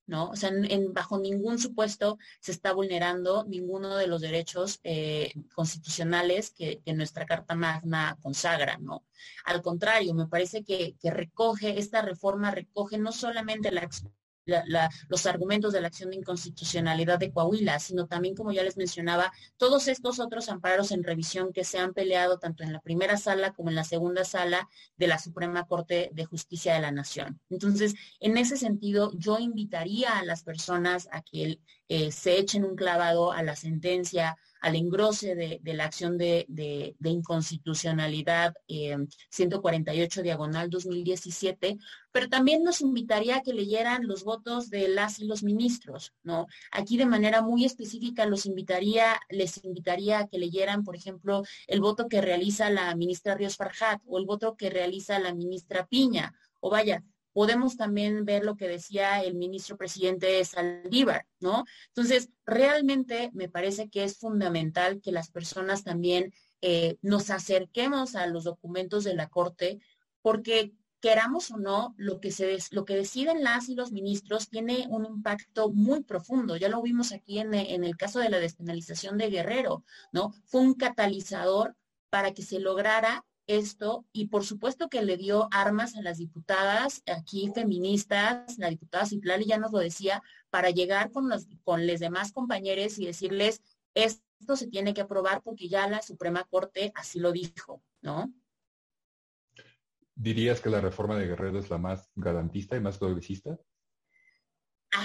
¿No? O sea, bajo ningún supuesto se está vulnerando ninguno de los derechos eh, constitucionales que, nuestra Carta Magna consagra, ¿no? Al contrario, me parece que, que recoge, esta reforma recoge no solamente la los argumentos de la acción de inconstitucionalidad de Coahuila, sino también, como ya les mencionaba, todos estos otros amparos en revisión que se han peleado tanto en la primera sala como en la segunda sala de la Suprema Corte de Justicia de la Nación. Entonces, en ese sentido, yo invitaría a las personas a que eh, se echen un clavado a la sentencia al engrose de, la acción de, inconstitucionalidad 148 eh, diagonal 2017, pero también nos invitaría a que leyeran los votos de las y los ministros, ¿no? Aquí de manera muy específica los invitaría, les invitaría a que leyeran, por ejemplo, el voto que realiza la ministra Ríos Farjat o el voto que realiza la ministra Piña, o vaya, podemos también ver lo que decía el ministro presidente Saldívar, ¿no? Entonces, realmente me parece que es fundamental que las personas también eh, nos acerquemos a los documentos de la Corte, porque queramos o no, lo que, se lo que deciden las y los ministros tiene un impacto muy profundo. Ya lo vimos aquí en, en el caso de la despenalización de Guerrero, ¿no? Fue un catalizador para que se lograra esto y por supuesto que le dio armas a las diputadas aquí feministas, la diputada Citlali ya nos lo decía, para llegar con los, con los demás compañeros y decirles, esto se tiene que aprobar porque ya la Suprema Corte así lo dijo, ¿no? ¿Dirías que la reforma de Guerrero es la más garantista y más progresista?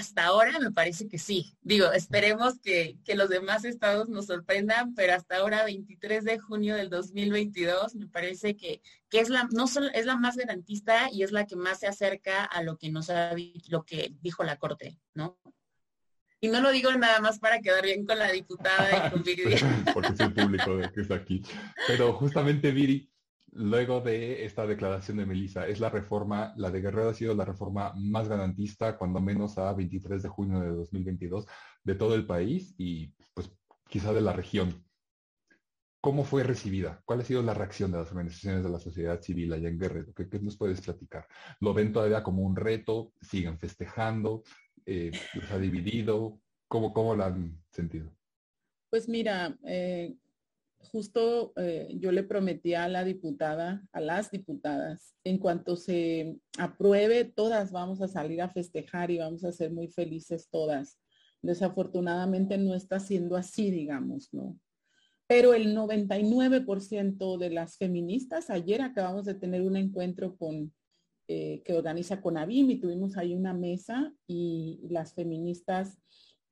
Hasta ahora me parece que sí. Digo, esperemos que, los demás estados nos sorprendan, pero hasta ahora, 23 de junio del 2022, me parece que, que es la no solo es la más garantista y es la que más se acerca a lo que nos ha lo que dijo la corte, ¿no? Y no lo digo nada más para quedar bien con la diputada y con Viri. Porque es el público que está aquí. Pero justamente, Viri, luego de esta declaración de Melissa, es la reforma, la de Guerrero ha sido la reforma más garantista, cuando menos a 23 de junio de 2022, de todo el país y pues quizá de la región. ¿Cómo fue recibida? ¿Cuál ha sido la reacción de las organizaciones de la sociedad civil allá en Guerrero? ¿Qué, nos puedes platicar? ¿Lo ven todavía como un reto? ¿Siguen festejando? Eh, ¿Los ha dividido? ¿Cómo, ¿Cómo la han sentido? Pues mira, eh, justo eh, yo le prometí a la diputada, a las diputadas, en cuanto se apruebe, todas vamos a salir a festejar y vamos a ser muy felices todas. Desafortunadamente no está siendo así, digamos, ¿no? Pero el 99% de las feministas, ayer acabamos de tener un encuentro con, eh, que organiza con ABIM y tuvimos ahí una mesa y las feministas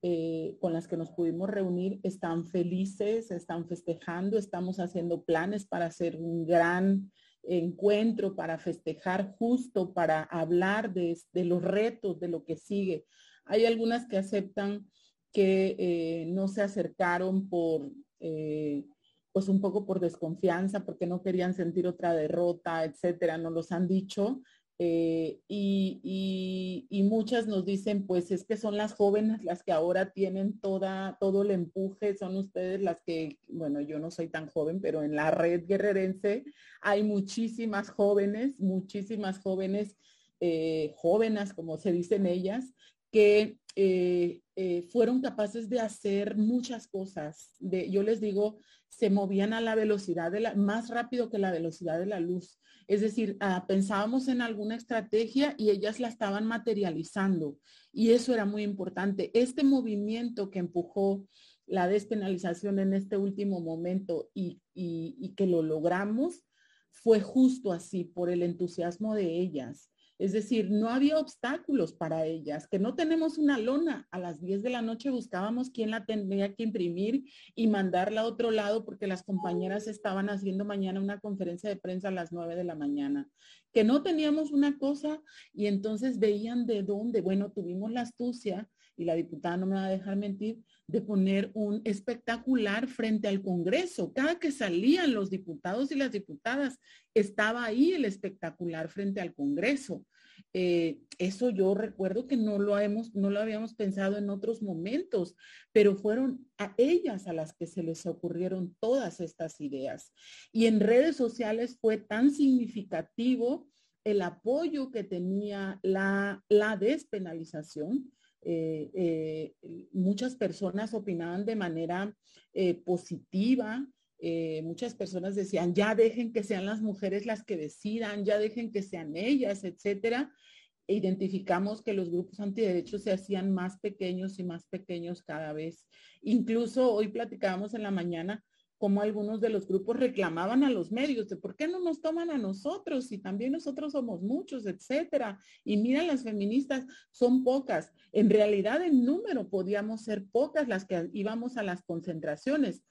eh, con las que nos pudimos reunir están felices, están festejando, estamos haciendo planes para hacer un gran encuentro, para festejar justo, para hablar de, los retos, de lo que sigue. Hay algunas que aceptan que eh, no se acercaron por, eh, pues un poco por desconfianza, porque no querían sentir otra derrota, etcétera, no los han dicho, eh, y, muchas nos dicen, pues es que son las jóvenes las que ahora tienen toda, todo el empuje, son ustedes las que, bueno, yo no soy tan joven, pero en la red guerrerense hay muchísimas jóvenes, muchísimas jóvenes, eh, jóvenes, como se dicen ellas, que eh, fueron capaces de hacer muchas cosas. De, yo les digo, se movían a la velocidad de la, más rápido que la velocidad de la luz es decir, ah, pensábamos en alguna estrategia y ellas la estaban materializando. Y eso era muy importante. Este movimiento que empujó la despenalización en este último momento y, y que lo logramos fue justo así, por el entusiasmo de ellas. Es decir, no había obstáculos para ellas, que no tenemos una lona. A las 10 de la noche buscábamos quién la tendría que imprimir y mandarla a otro lado porque las compañeras estaban haciendo mañana una conferencia de prensa a las 9 de la mañana. Que no teníamos una cosa y entonces veían de dónde. Bueno, tuvimos la astucia y la diputada no me va a dejar mentir, de poner un espectacular frente al Congreso. Cada que salían los diputados y las diputadas, estaba ahí el espectacular frente al Congreso. Eh, eso yo recuerdo que no lo, hemos, no lo habíamos pensado en otros momentos, pero fueron a ellas a las que se les ocurrieron todas estas ideas. Y en redes sociales fue tan significativo el apoyo que tenía la, la despenalización eh, eh, muchas personas opinaban de manera eh, positiva. muchas personas decían, ya dejen que sean las mujeres las que decidan, ya dejen que sean ellas, etcétera. E identificamos que los grupos antiderechos se hacían más pequeños y más pequeños cada vez. Incluso hoy platicábamos en la mañana como algunos de los grupos reclamaban a los medios de por qué no nos toman a nosotros si también nosotros somos muchos, etcétera. Y mira, las feministas son pocas. En realidad, en número podíamos ser pocas las que íbamos a las concentraciones,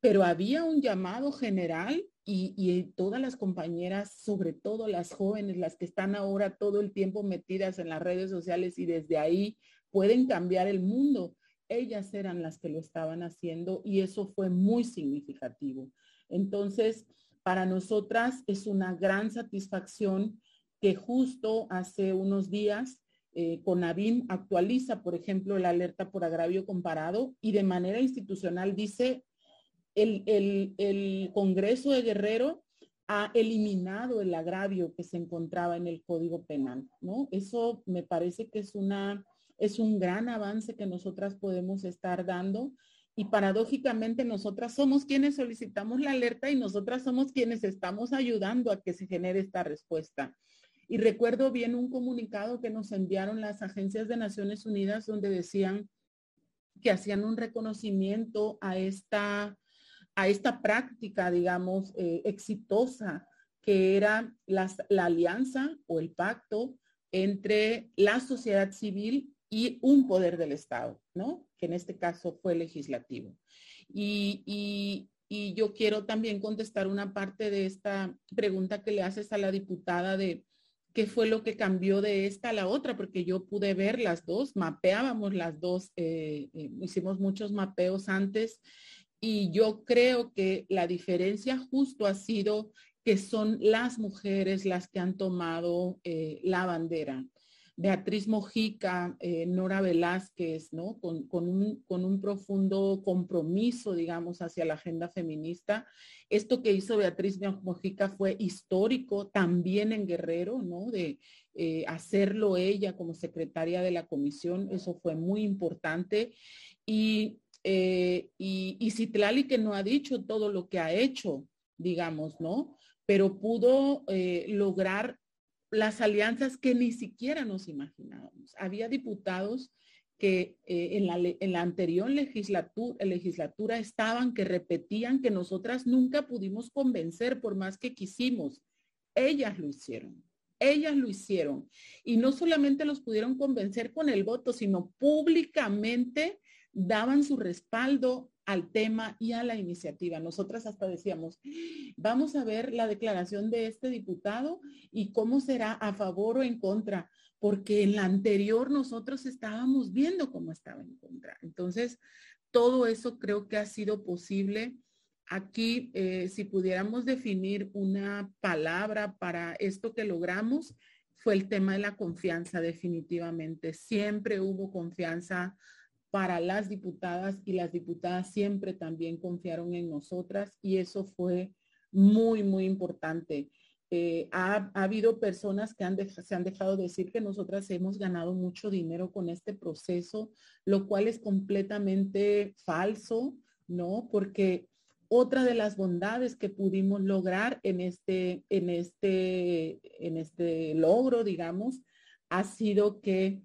pero había un llamado general y, y todas las compañeras, sobre todo las jóvenes, las que están ahora todo el tiempo metidas en las redes sociales y desde ahí pueden cambiar el mundo ellas eran las que lo estaban haciendo y eso fue muy significativo. Entonces, para nosotras es una gran satisfacción que justo hace unos días eh, CONAVIM actualiza, por ejemplo, la alerta por agravio comparado y de manera institucional dice el, el Congreso de Guerrero ha eliminado el agravio que se encontraba en el Código Penal, ¿no? Eso me parece que es una es un gran avance que nosotras podemos estar dando y paradójicamente nosotras somos quienes solicitamos la alerta y nosotras somos quienes estamos ayudando a que se genere esta respuesta. Y recuerdo bien un comunicado que nos enviaron las agencias de Naciones Unidas donde decían que hacían un reconocimiento a esta, a esta práctica, digamos, eh, exitosa que era la, la alianza o el pacto entre la sociedad civil y un poder del Estado, ¿no? Que en este caso fue legislativo. Y, yo quiero también contestar una parte de esta pregunta que le haces a la diputada de qué fue lo que cambió de esta a la otra, porque yo pude ver las dos, mapeábamos las dos, eh, eh, hicimos muchos mapeos antes y yo creo que la diferencia justo ha sido que son las mujeres las que han tomado eh, la bandera. Beatriz Mojica, eh, Nora Velázquez, ¿no? Con, un, con, un, profundo compromiso, digamos, hacia la agenda feminista. Esto que hizo Beatriz Mojica fue histórico también en Guerrero, ¿no? De eh, hacerlo ella como secretaria de la comisión, eso fue muy importante. Y, y, y Citlali que no ha dicho todo lo que ha hecho, digamos, ¿no? pero pudo eh, lograr las alianzas que ni siquiera nos imaginábamos. Había diputados que eh, en, la, en, la, anterior legislatura, legislatura estaban, que repetían que nosotras nunca pudimos convencer por más que quisimos. Ellas lo hicieron, ellas lo hicieron. Y no solamente los pudieron convencer con el voto, sino públicamente daban su respaldo al tema y a la iniciativa. Nosotras hasta decíamos, vamos a ver la declaración de este diputado y cómo será a favor o en contra, porque en la anterior nosotros estábamos viendo cómo estaba en contra. Entonces, todo eso creo que ha sido posible. Aquí, eh, si pudiéramos definir una palabra para esto que logramos, fue el tema de la confianza definitivamente. Siempre hubo confianza para las diputadas y las diputadas siempre también confiaron en nosotras y eso fue muy, muy importante. Eh, ha, habido personas que han se han dejado decir que nosotras hemos ganado mucho dinero con este proceso, lo cual es completamente falso, ¿no? Porque otra de las bondades que pudimos lograr en este, en este, en este logro, digamos, ha sido que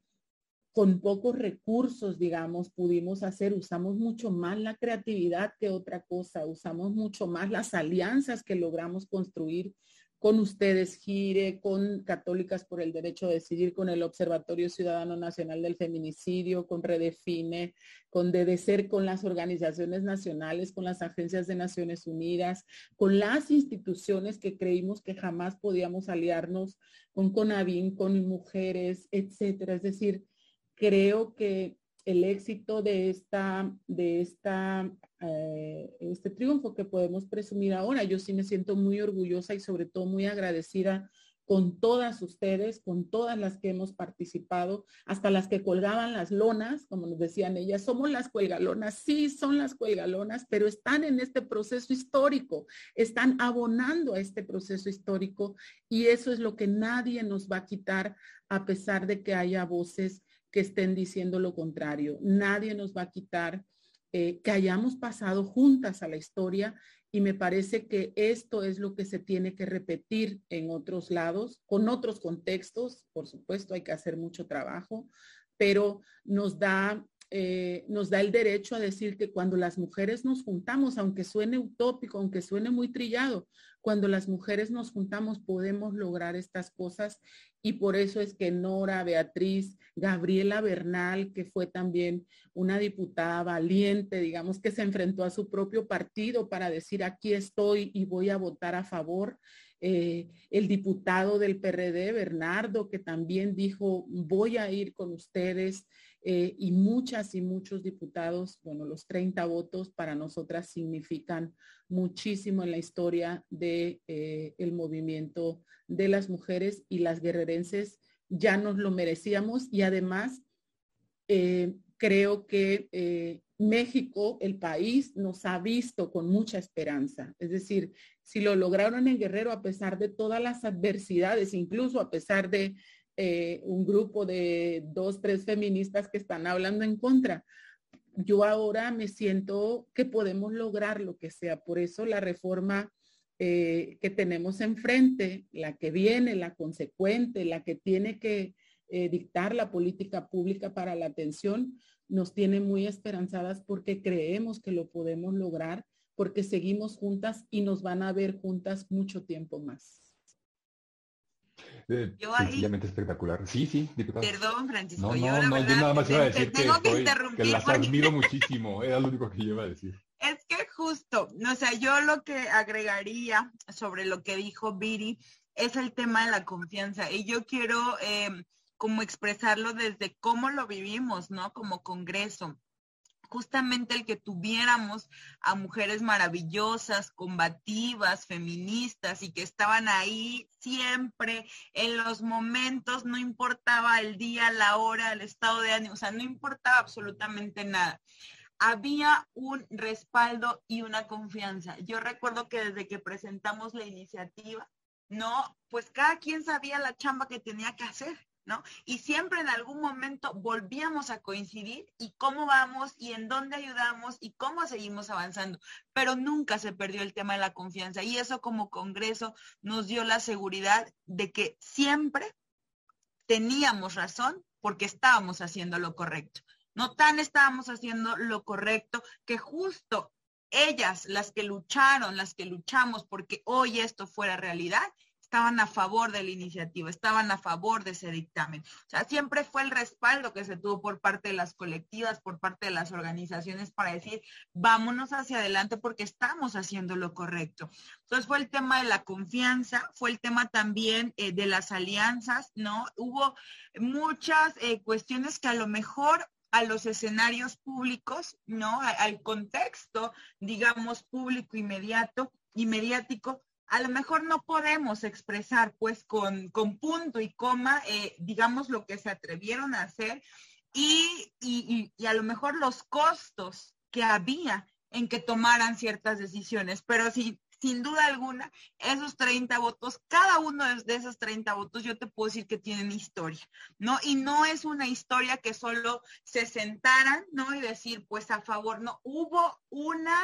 con pocos recursos, digamos, pudimos hacer, usamos mucho más la creatividad que otra cosa, usamos mucho más las alianzas que logramos construir con ustedes, Gire, con Católicas por el Derecho a Decidir, con el Observatorio Ciudadano Nacional del Feminicidio, con Redefine, con DDCER, con las organizaciones nacionales, con las agencias de Naciones Unidas, con las instituciones que creímos que jamás podíamos aliarnos, con CONAVIN, con mujeres, etcétera. Es decir, creo que el éxito de esta, de esta, eh, este triunfo que podemos presumir ahora, yo sí me siento muy orgullosa y sobre todo muy agradecida con todas ustedes, con todas las que hemos participado, hasta las que colgaban las lonas, como nos decían ellas, somos las cuelgalonas, sí son las cuelgalonas, pero están en este proceso histórico, están abonando a este proceso histórico y eso es lo que nadie nos va a quitar a pesar de que haya voces que estén diciendo lo contrario. Nadie nos va a quitar eh, que hayamos pasado juntas a la historia y me parece que esto es lo que se tiene que repetir en otros lados, con otros contextos. Por supuesto, hay que hacer mucho trabajo, pero nos da eh, nos da el derecho a decir que cuando las mujeres nos juntamos, aunque suene utópico, aunque suene muy trillado, cuando las mujeres nos juntamos podemos lograr estas cosas y por eso es que Nora, Beatriz, Gabriela Bernal, que fue también una diputada valiente, digamos, que se enfrentó a su propio partido para decir aquí estoy y voy a votar a favor. Eh, el diputado del PRD, Bernardo, que también dijo, voy a ir con ustedes. Eh, y muchas y muchos diputados, bueno, los 30 votos para nosotras significan muchísimo en la historia del de, eh, el movimiento de las mujeres y las guerrerenses. Ya nos lo merecíamos y además creo que México, el país, nos ha visto con mucha esperanza. Es decir, si lo lograron en Guerrero a pesar de todas las adversidades, incluso a pesar de eh, un grupo de dos, tres feministas que están hablando en contra. Yo ahora me siento que podemos lograr lo que sea. Por eso la reforma eh, que tenemos enfrente, la que viene, la consecuente, la que tiene que eh, dictar la política pública para la atención, nos tiene muy esperanzadas porque creemos que lo podemos lograr, porque seguimos juntas y nos van a ver juntas mucho tiempo más. Eh, sencillamente espectacular. Sí, sí, diputado. Perdón, Francisco. No, no, no, yo nada más iba a decir que, que, las admiro muchísimo. Era lo único que yo iba a decir. Es que justo, o sea, yo lo que agregaría sobre lo que dijo Viri es el tema de la confianza. Y yo quiero eh, como expresarlo desde cómo lo vivimos, ¿no? Como Congreso justamente el que tuviéramos a mujeres maravillosas, combativas, feministas y que estaban ahí siempre en los momentos, no importaba el día, la hora, el estado de ánimo, o sea, no importaba absolutamente nada. Había un respaldo y una confianza. Yo recuerdo que desde que presentamos la iniciativa, no, pues cada quien sabía la chamba que tenía que hacer. Y siempre en algún momento volvíamos a coincidir y cómo vamos y en dónde ayudamos y cómo seguimos avanzando, pero nunca se perdió el tema de la confianza y eso como Congreso nos dio la seguridad de que siempre teníamos razón porque estábamos haciendo lo correcto. No tan estábamos haciendo lo correcto que justo ellas, las que lucharon, las que luchamos porque hoy esto fuera realidad, estaban a favor de la iniciativa, estaban a favor de ese dictamen. O sea, siempre fue el respaldo que se tuvo por parte de las colectivas, por parte de las organizaciones para decir, vámonos hacia adelante porque estamos haciendo lo correcto. Entonces fue el tema de la confianza, fue el tema también eh, de las alianzas, ¿no? Hubo muchas eh, cuestiones que a lo mejor a los escenarios públicos, ¿no? al contexto, digamos, público inmediato, y mediático, a lo mejor no podemos expresar pues con, con punto y coma, eh, digamos, lo que se atrevieron a hacer y, y, y, a lo mejor los costos que había en que tomaran ciertas decisiones. Pero sí, sin duda alguna, esos 30 votos, cada uno de esos 30 votos, yo te puedo decir que tienen historia, ¿no? Y no es una historia que solo se sentaran, ¿no? Y decir, pues a favor, no, hubo una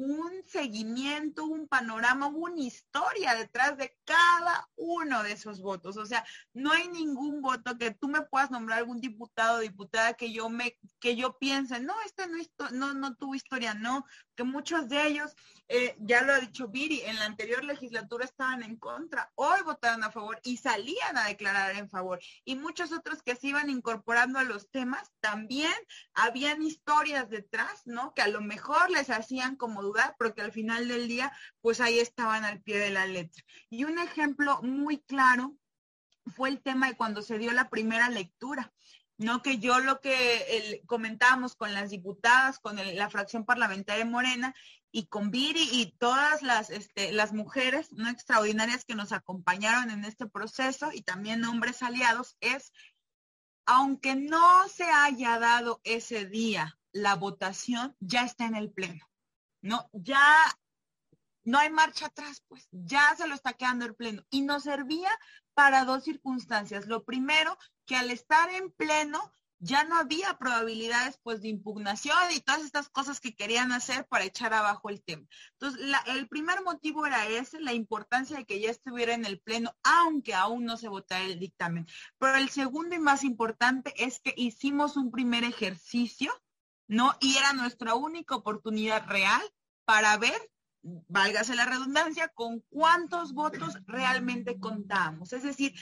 un seguimiento, un panorama, una historia detrás de cada uno de esos votos. O sea, no hay ningún voto que tú me puedas nombrar algún diputado o diputada que yo me, que yo piense, no, este no, no, no tuvo historia, no, que muchos de ellos, eh, ya lo ha dicho Viri, en la anterior legislatura estaban en contra, hoy votaron a favor y salían a declarar en favor. Y muchos otros que se iban incorporando a los temas, también habían historias detrás, ¿no? Que a lo mejor les hacían como porque al final del día, pues ahí estaban al pie de la letra. Y un ejemplo muy claro fue el tema de cuando se dio la primera lectura. No que yo lo que comentábamos con las diputadas, con la fracción parlamentaria Morena y con Viri y todas las, este, las mujeres no extraordinarias que nos acompañaron en este proceso y también hombres aliados, es, aunque no se haya dado ese día la votación, ya está en el Pleno. No, ya no hay marcha atrás, pues ya se lo está quedando el pleno. Y nos servía para dos circunstancias. Lo primero, que al estar en pleno ya no había probabilidades pues de impugnación y todas estas cosas que querían hacer para echar abajo el tema. Entonces, el primer motivo era ese, la importancia de que ya estuviera en el pleno, aunque aún no se votara el dictamen. Pero el segundo y más importante es que hicimos un primer ejercicio ¿no? Y era nuestra única oportunidad real para ver, válgase la redundancia, con cuántos votos realmente contábamos. Es decir,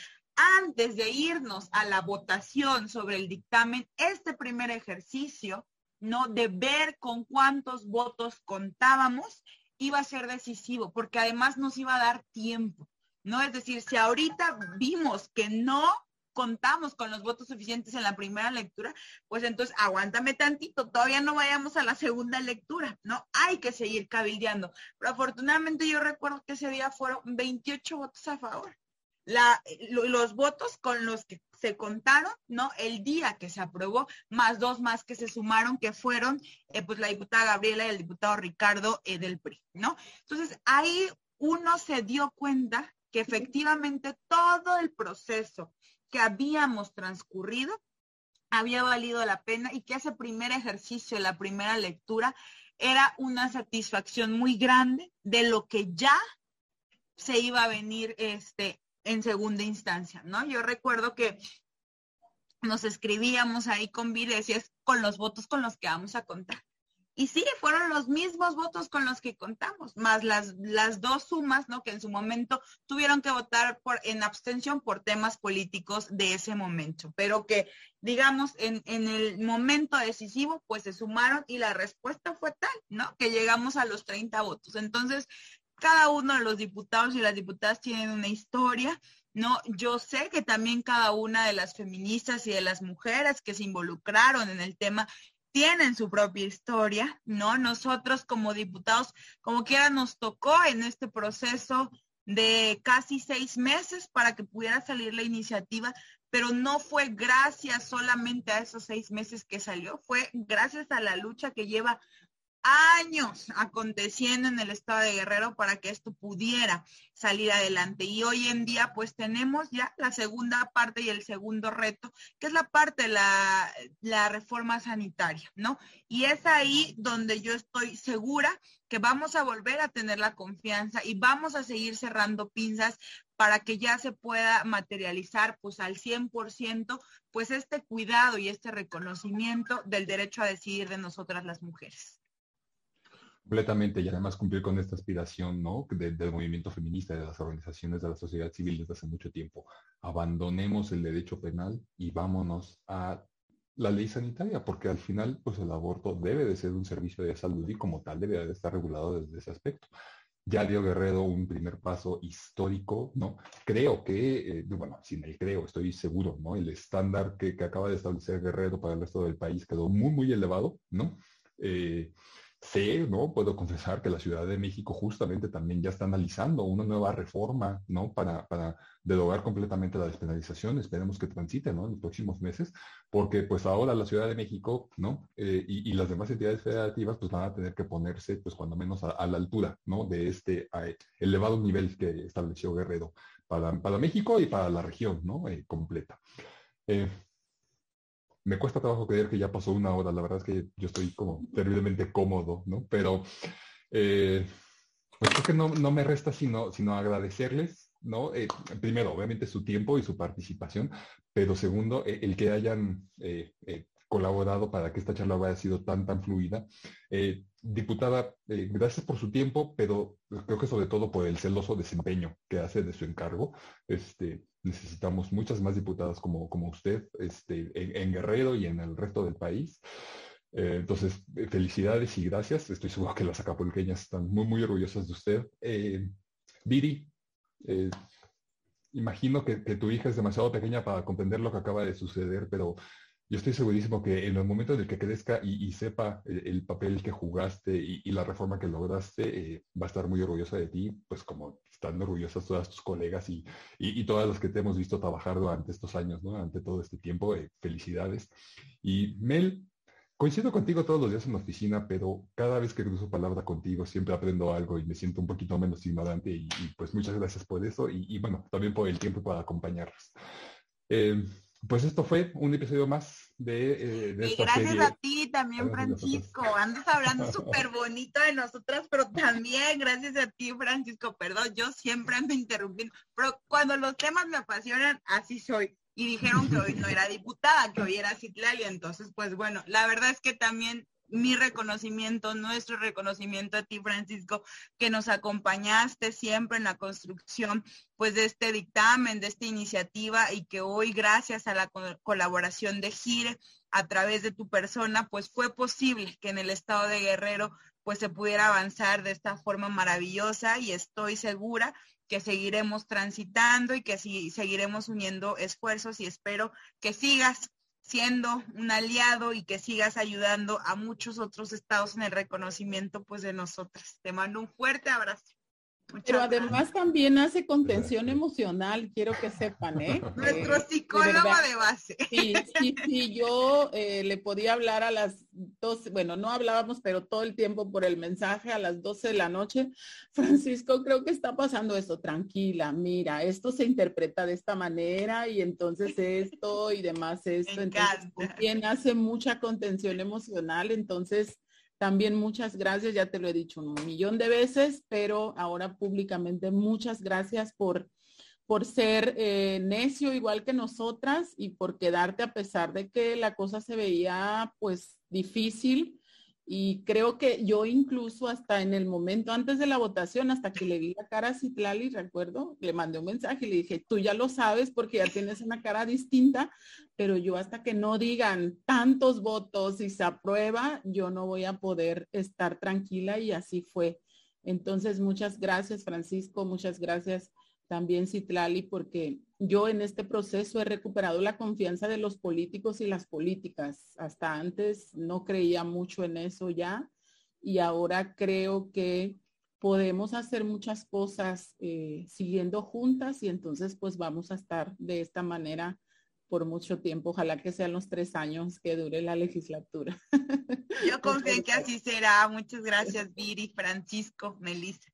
antes de irnos a la votación sobre el dictamen, este primer ejercicio, ¿no? De ver con cuántos votos contábamos, iba a ser decisivo, porque además nos iba a dar tiempo, ¿no? Es decir, si ahorita vimos que no contamos con los votos suficientes en la primera lectura, pues entonces aguántame tantito, todavía no vayamos a la segunda lectura, ¿no? Hay que seguir cabildeando. Pero afortunadamente yo recuerdo que ese día fueron 28 votos a favor. Los votos con los que se contaron, ¿no? El día que se aprobó, más dos más que se sumaron, que fueron, eh, pues la diputada Gabriela y el diputado Ricardo eh, del PRI, ¿no? Entonces, ahí uno se dio cuenta que efectivamente todo el proceso que habíamos transcurrido había valido la pena y que ese primer ejercicio, la primera lectura, era una satisfacción muy grande de lo que ya se iba a venir este, en segunda instancia, ¿no? Yo recuerdo que nos escribíamos ahí con Vide, es con los votos con los que vamos a contar. Y sí, fueron los mismos votos con los que contamos, más las, las dos sumas, ¿no? Que en su momento tuvieron que votar por, en abstención por temas políticos de ese momento, pero que, digamos, en, en el momento decisivo, pues se sumaron y la respuesta fue tal, ¿no? Que llegamos a los 30 votos. Entonces, cada uno de los diputados y las diputadas tienen una historia, ¿no? Yo sé que también cada una de las feministas y de las mujeres que se involucraron en el tema tienen su propia historia, ¿no? Nosotros como diputados, como quiera, nos tocó en este proceso de casi seis meses para que pudiera salir la iniciativa, pero no fue gracias solamente a esos seis meses que salió, fue gracias a la lucha que lleva años aconteciendo en el estado de Guerrero para que esto pudiera salir adelante. Y hoy en día pues tenemos ya la segunda parte y el segundo reto, que es la parte de la, la reforma sanitaria, ¿no? Y es ahí donde yo estoy segura que vamos a volver a tener la confianza y vamos a seguir cerrando pinzas para que ya se pueda materializar pues al 100% pues este cuidado y este reconocimiento del derecho a decidir de nosotras las mujeres completamente y además cumplir con esta aspiración ¿no? del movimiento feminista, de las organizaciones de la sociedad civil desde hace mucho tiempo. Abandonemos el derecho penal y vámonos a la ley sanitaria, porque al final pues el aborto debe de ser un servicio de salud y como tal debe de estar regulado desde ese aspecto. Ya dio Guerrero un primer paso histórico, ¿no? Creo que, eh, bueno, sin el creo, estoy seguro, ¿no? El estándar que, acaba de establecer Guerrero para el resto del país quedó muy, muy elevado, ¿no? Eh, Sé, ¿no? Puedo confesar que la Ciudad de México justamente también ya está analizando una nueva reforma, ¿no? Para, para derogar completamente la despenalización. Esperemos que transite, ¿no? En los próximos meses, porque pues ahora la Ciudad de México, ¿no? Eh, y, las demás entidades federativas pues van a tener que ponerse, pues cuando menos a, la altura, ¿no? De este elevado nivel que estableció Guerrero para, para México y para la región, ¿no? Eh, completa. Eh, me cuesta trabajo creer que ya pasó una hora, la verdad es que yo estoy como terriblemente cómodo, ¿no? Pero eh, pues creo que no, no, me resta sino, sino agradecerles, ¿no? Eh, primero, obviamente su tiempo y su participación, pero segundo, eh, el que hayan colaborado para que esta charla haya sido tan, tan fluida. diputada, gracias por su tiempo, pero creo que sobre todo por el celoso desempeño que hace de su encargo. Este, necesitamos muchas más diputadas como, como usted este, en, Guerrero y en el resto del país. Eh, entonces, eh, felicidades y gracias. Estoy seguro que las acapulqueñas están muy, muy orgullosas de usted. Eh, Viri, eh, imagino que, tu hija es demasiado pequeña para comprender lo que acaba de suceder, pero yo estoy segurísimo que en el momento en el que crezca y, sepa el, papel que jugaste y, la reforma que lograste, eh, va a estar muy orgullosa de ti, pues como están orgullosas todas tus colegas y, y, todas las que te hemos visto trabajar durante estos años, durante todo este tiempo. Eh, felicidades. Y Mel, coincido contigo todos los días en la oficina, pero cada vez que cruzo palabra contigo siempre aprendo algo y me siento un poquito menos ignorante y, pues muchas gracias por eso y, bueno, también por el tiempo para acompañarnos. Eh, pues esto fue un episodio más de, eh, y gracias a ti también, Francisco. Andas hablando súper bonito de nosotras, pero también gracias a ti, Francisco. Perdón, yo siempre ando interrumpiendo, pero cuando los temas me apasionan, así soy. Y dijeron que hoy no era diputada, que hoy era Citlali. Entonces, pues bueno, la verdad es que también mi reconocimiento, nuestro reconocimiento a ti, Francisco, que nos acompañaste siempre en la construcción pues de este dictamen, de esta iniciativa y que hoy gracias a la colaboración de Gire a través de tu persona, pues fue posible que en el estado de Guerrero pues se pudiera avanzar de esta forma maravillosa y estoy segura que seguiremos transitando y que sí, seguiremos uniendo esfuerzos y espero que sigas siendo un aliado y que sigas ayudando a muchos otros estados en el reconocimiento pues de nosotras. Te mando un fuerte abrazo. Pero además también hace contención emocional, quiero que sepan, ¿eh? Nuestro eh, psicólogo de, base. Sí, sí, sí, yo eh, le podía hablar a las 12, bueno, no hablábamos, pero todo el tiempo por el mensaje a las 12 de la noche. Francisco, creo que está pasando esto, tranquila, mira, esto se interpreta de esta manera y entonces esto y demás esto. Entonces, también hace mucha contención emocional, entonces también muchas gracias, ya te lo he dicho un millón de veces, pero ahora públicamente muchas gracias por, por ser eh, necio igual que nosotras y por quedarte a pesar de que la cosa se veía pues difícil Y creo que yo incluso hasta en el momento antes de la votación, hasta que le vi la cara a Citlali, recuerdo, le mandé un mensaje y le dije, tú ya lo sabes porque ya tienes una cara distinta, pero yo hasta que no digan tantos votos y se aprueba, yo no voy a poder estar tranquila y así fue. Entonces, muchas gracias, Francisco, muchas gracias también Citlali, porque yo en este proceso he recuperado la confianza de los políticos y las políticas. Hasta antes no creía mucho en eso ya y ahora creo que podemos hacer muchas cosas eh, siguiendo juntas y entonces pues vamos a estar de esta manera por mucho tiempo. Ojalá que sean los tres años que dure la legislatura. Yo confío en que así será. Muchas gracias, Viri, Francisco, Melissa.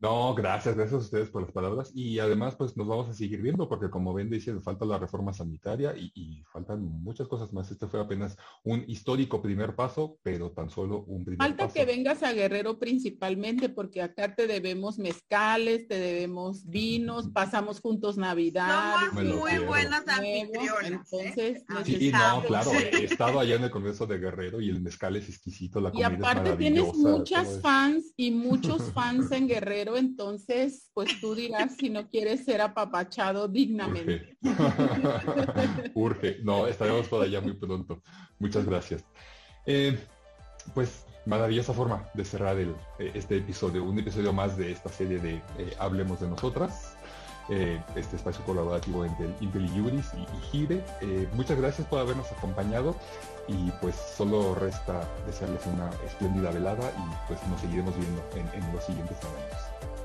No, gracias, gracias a ustedes por las palabras. Y además, pues nos vamos a seguir viendo, porque como ven, dice, falta la reforma sanitaria y, faltan muchas cosas más. Este fue apenas un histórico primer paso, pero tan solo un primer falta paso. Falta que vengas a Guerrero principalmente, porque acá te debemos mezcales, te debemos vinos, pasamos juntos Navidad. Somos muy buenas anfitriones. ¿eh? Entonces, sí, no, claro, he estado allá en el Congreso de Guerrero y el mezcal es exquisito, la comida Y aparte tienes muchas fans y muchos fans en Guerrero entonces, pues tú dirás si no quieres ser apapachado dignamente. Urge. No, estaremos por allá muy pronto. Muchas gracias. Eh, pues maravillosa forma de cerrar el, eh, este episodio, un episodio más de esta serie de eh, Hablemos de Nosotras. este espacio colaborativo entre Intel y y, Gire. muchas gracias por habernos acompañado y pues solo resta desearles una espléndida velada y pues nos seguiremos viendo en, en los siguientes años.